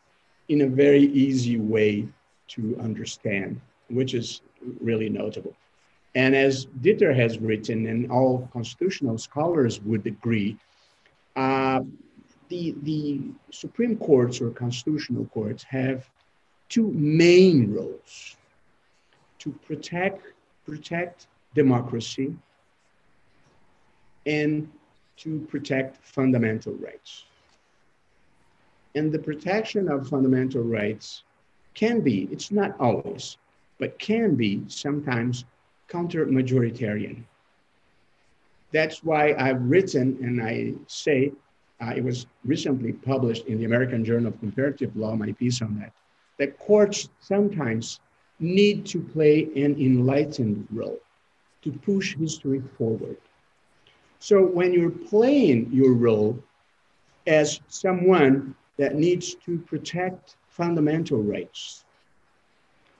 Speaker 4: in a very easy way to understand, which is really notable. And as Dieter has written, and all constitutional scholars would agree, uh, the, the Supreme Courts or constitutional courts have two main roles to protect protect democracy and to protect fundamental rights. And the protection of fundamental rights can be, it's not always, but can be sometimes counter majoritarian. That's why I've written and I say uh, it was recently published in the American Journal of Comparative Law, my piece on that, that courts sometimes need to play an enlightened role to push history forward. So when you're playing your role as someone that needs to protect fundamental rights,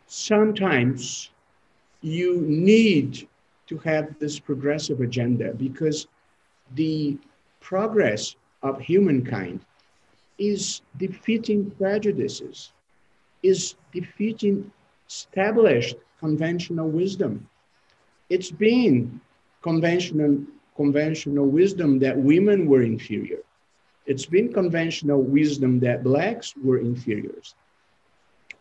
Speaker 4: sometimes you need to have this progressive agenda because the progress of humankind is defeating prejudices, is defeating established conventional wisdom. It's been conventional, conventional wisdom that women were inferior. It's been conventional wisdom that blacks were inferiors.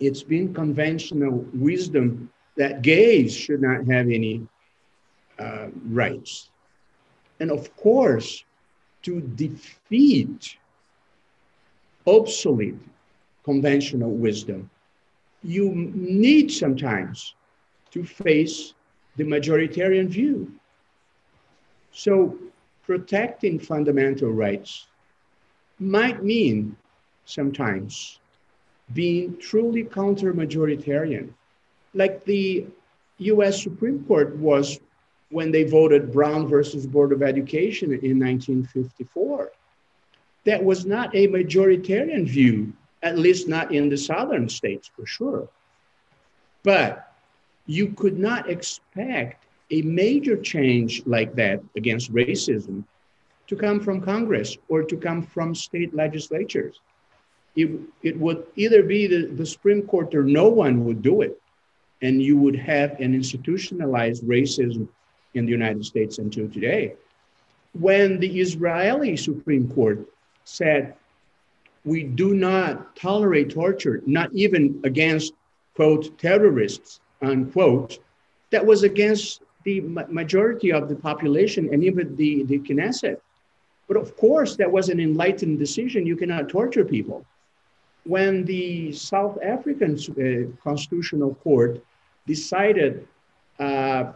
Speaker 4: It's been conventional wisdom that gays should not have any uh, rights. And of course, to defeat obsolete conventional wisdom, you need sometimes to face the majoritarian view. So protecting fundamental rights might mean sometimes being truly counter majoritarian, like the US Supreme Court was when they voted Brown versus Board of Education in 1954. That was not a majoritarian view, at least not in the southern states for sure. But you could not expect a major change like that against racism to come from Congress or to come from state legislatures. It, it would either be the, the Supreme Court or no one would do it. And you would have an institutionalized racism in the United States until today. When the Israeli Supreme Court said, we do not tolerate torture, not even against, quote, terrorists, unquote, that was against the majority of the population and even the, the Knesset. But of course, that was an enlightened decision. You cannot torture people. When the South African uh, Constitutional Court decided uh,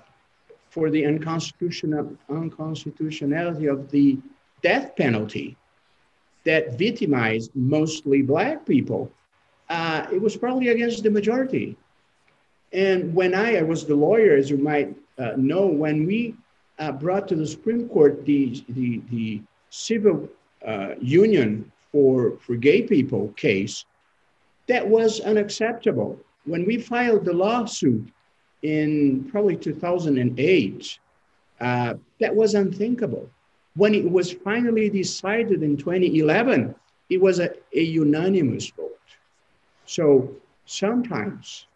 Speaker 4: for the unconstitutional, unconstitutionality of the death penalty that victimized mostly Black people, uh, it was probably against the majority. And when I, I was the lawyer, as you might uh, know, when we uh, brought to the Supreme Court the, the, the civil uh, union for, for gay people case, that was unacceptable. When we filed the lawsuit in probably 2008, uh, that was unthinkable. When it was finally decided in 2011, it was a, a unanimous vote. So sometimes,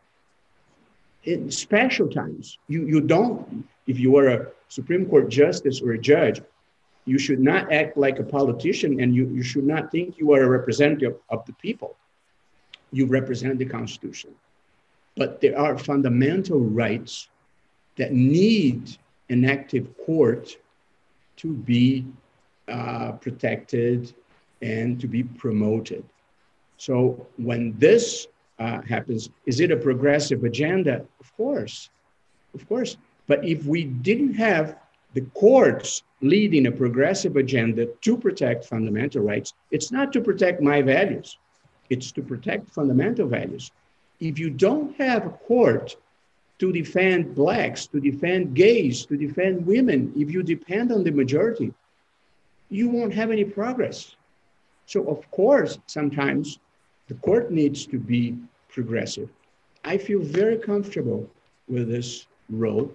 Speaker 4: in special times, you, you don't, if you are a Supreme Court justice or a judge, you should not act like a politician and you, you should not think you are a representative of the people. You represent the Constitution. But there are fundamental rights that need an active court to be uh, protected and to be promoted. So when this uh, happens, is it a progressive agenda? Of course, of course. But if we didn't have the courts leading a progressive agenda to protect fundamental rights, it's not to protect my values, it's to protect fundamental values if you don't have a court to defend blacks, to defend gays, to defend women, if you depend on the majority, you won't have any progress. So, of course, sometimes the court needs to be progressive. I feel very comfortable with this role.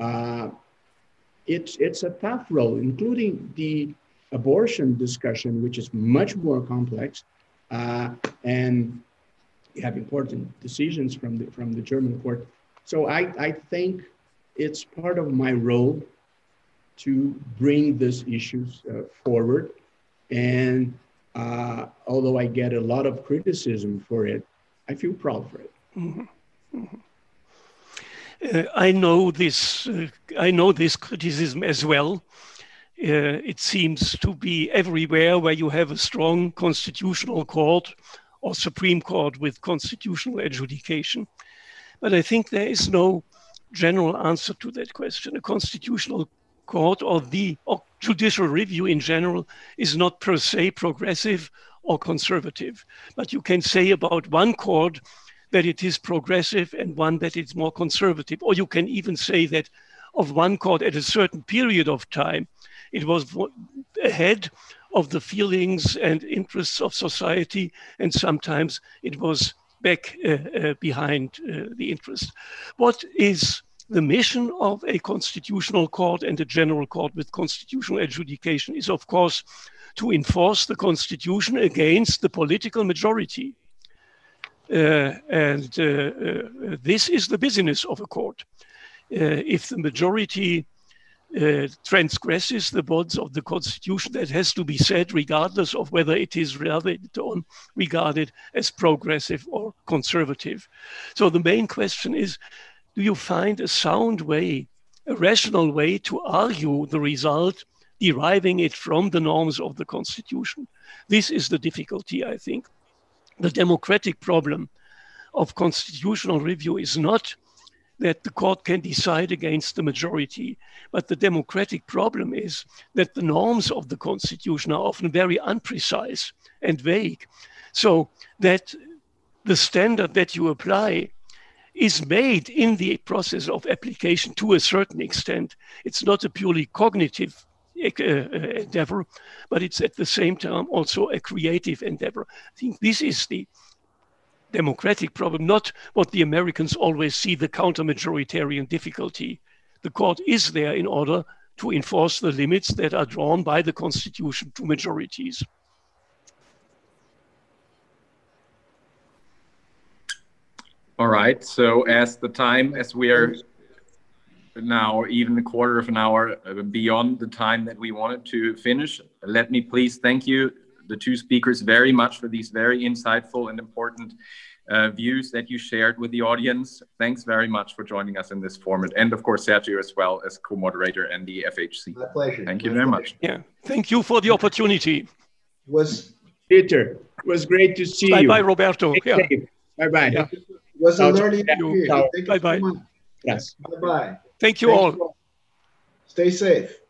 Speaker 4: Uh, it's, it's a tough role, including the abortion discussion, which is much more complex. Uh, and have important decisions from the, from the German court. So I, I think it's part of my role to bring these issues uh, forward. And uh, although I get a lot of criticism for it, I feel proud for it. Mm-hmm. Mm-hmm.
Speaker 3: Uh, I know this. Uh, I know this criticism as well. Uh, it seems to be everywhere where you have a strong constitutional court or Supreme Court with constitutional adjudication. But I think there is no general answer to that question. A constitutional court or the judicial review in general is not per se progressive or conservative. But you can say about one court that it is progressive and one that it's more conservative. Or you can even say that of one court at a certain period of time, it was ahead of the feelings and interests of society, and sometimes it was back uh, uh, behind uh, the interest. What is the mission of a constitutional court and a general court with constitutional adjudication is, of course, to enforce the constitution against the political majority. Uh, and uh, uh, this is the business of a court. if the majority uh, transgresses the bonds of the Constitution. That has to be said, regardless of whether it is regarded as progressive or conservative. So the main question is do you find a sound way, a rational way to argue the result, deriving it from the norms of the Constitution? This is the difficulty, I think. The democratic problem of constitutional review is not that the court can decide against the majority. But the democratic problem is that the norms of the constitution are often very unprecise and vague. So that the standard that you apply is made in the process of application to a certain extent. It's not a purely cognitive uh, uh, endeavor, but it's at the same time also a creative endeavor. I think this is the democratic problem, not what the Americans always see the counter majoritarian difficulty. The court is there in order to enforce the limits that are drawn by the constitution to majorities.
Speaker 1: All right. So as the time, as we are now even a quarter of an hour beyond the time that we wanted to finish, let me please thank you the two speakers very much for these very insightful and important uh, views that you shared with the audience. Thanks very much for joining us in this format. And of course, Sergio as well as co-moderator and the FHC.
Speaker 2: My pleasure.
Speaker 1: Thank you
Speaker 2: My
Speaker 1: very
Speaker 2: pleasure.
Speaker 1: much.
Speaker 3: Yeah, thank you for the opportunity.
Speaker 2: It Was
Speaker 4: Peter, it was great to see
Speaker 3: Bye
Speaker 4: you.
Speaker 3: bye, bye, Roberto. Yeah.
Speaker 4: Bye bye.
Speaker 3: Yeah.
Speaker 2: was a learning experience. Thank you
Speaker 3: Bye-bye.
Speaker 4: Yes.
Speaker 2: Bye bye.
Speaker 3: Thank you all.
Speaker 2: Stay safe.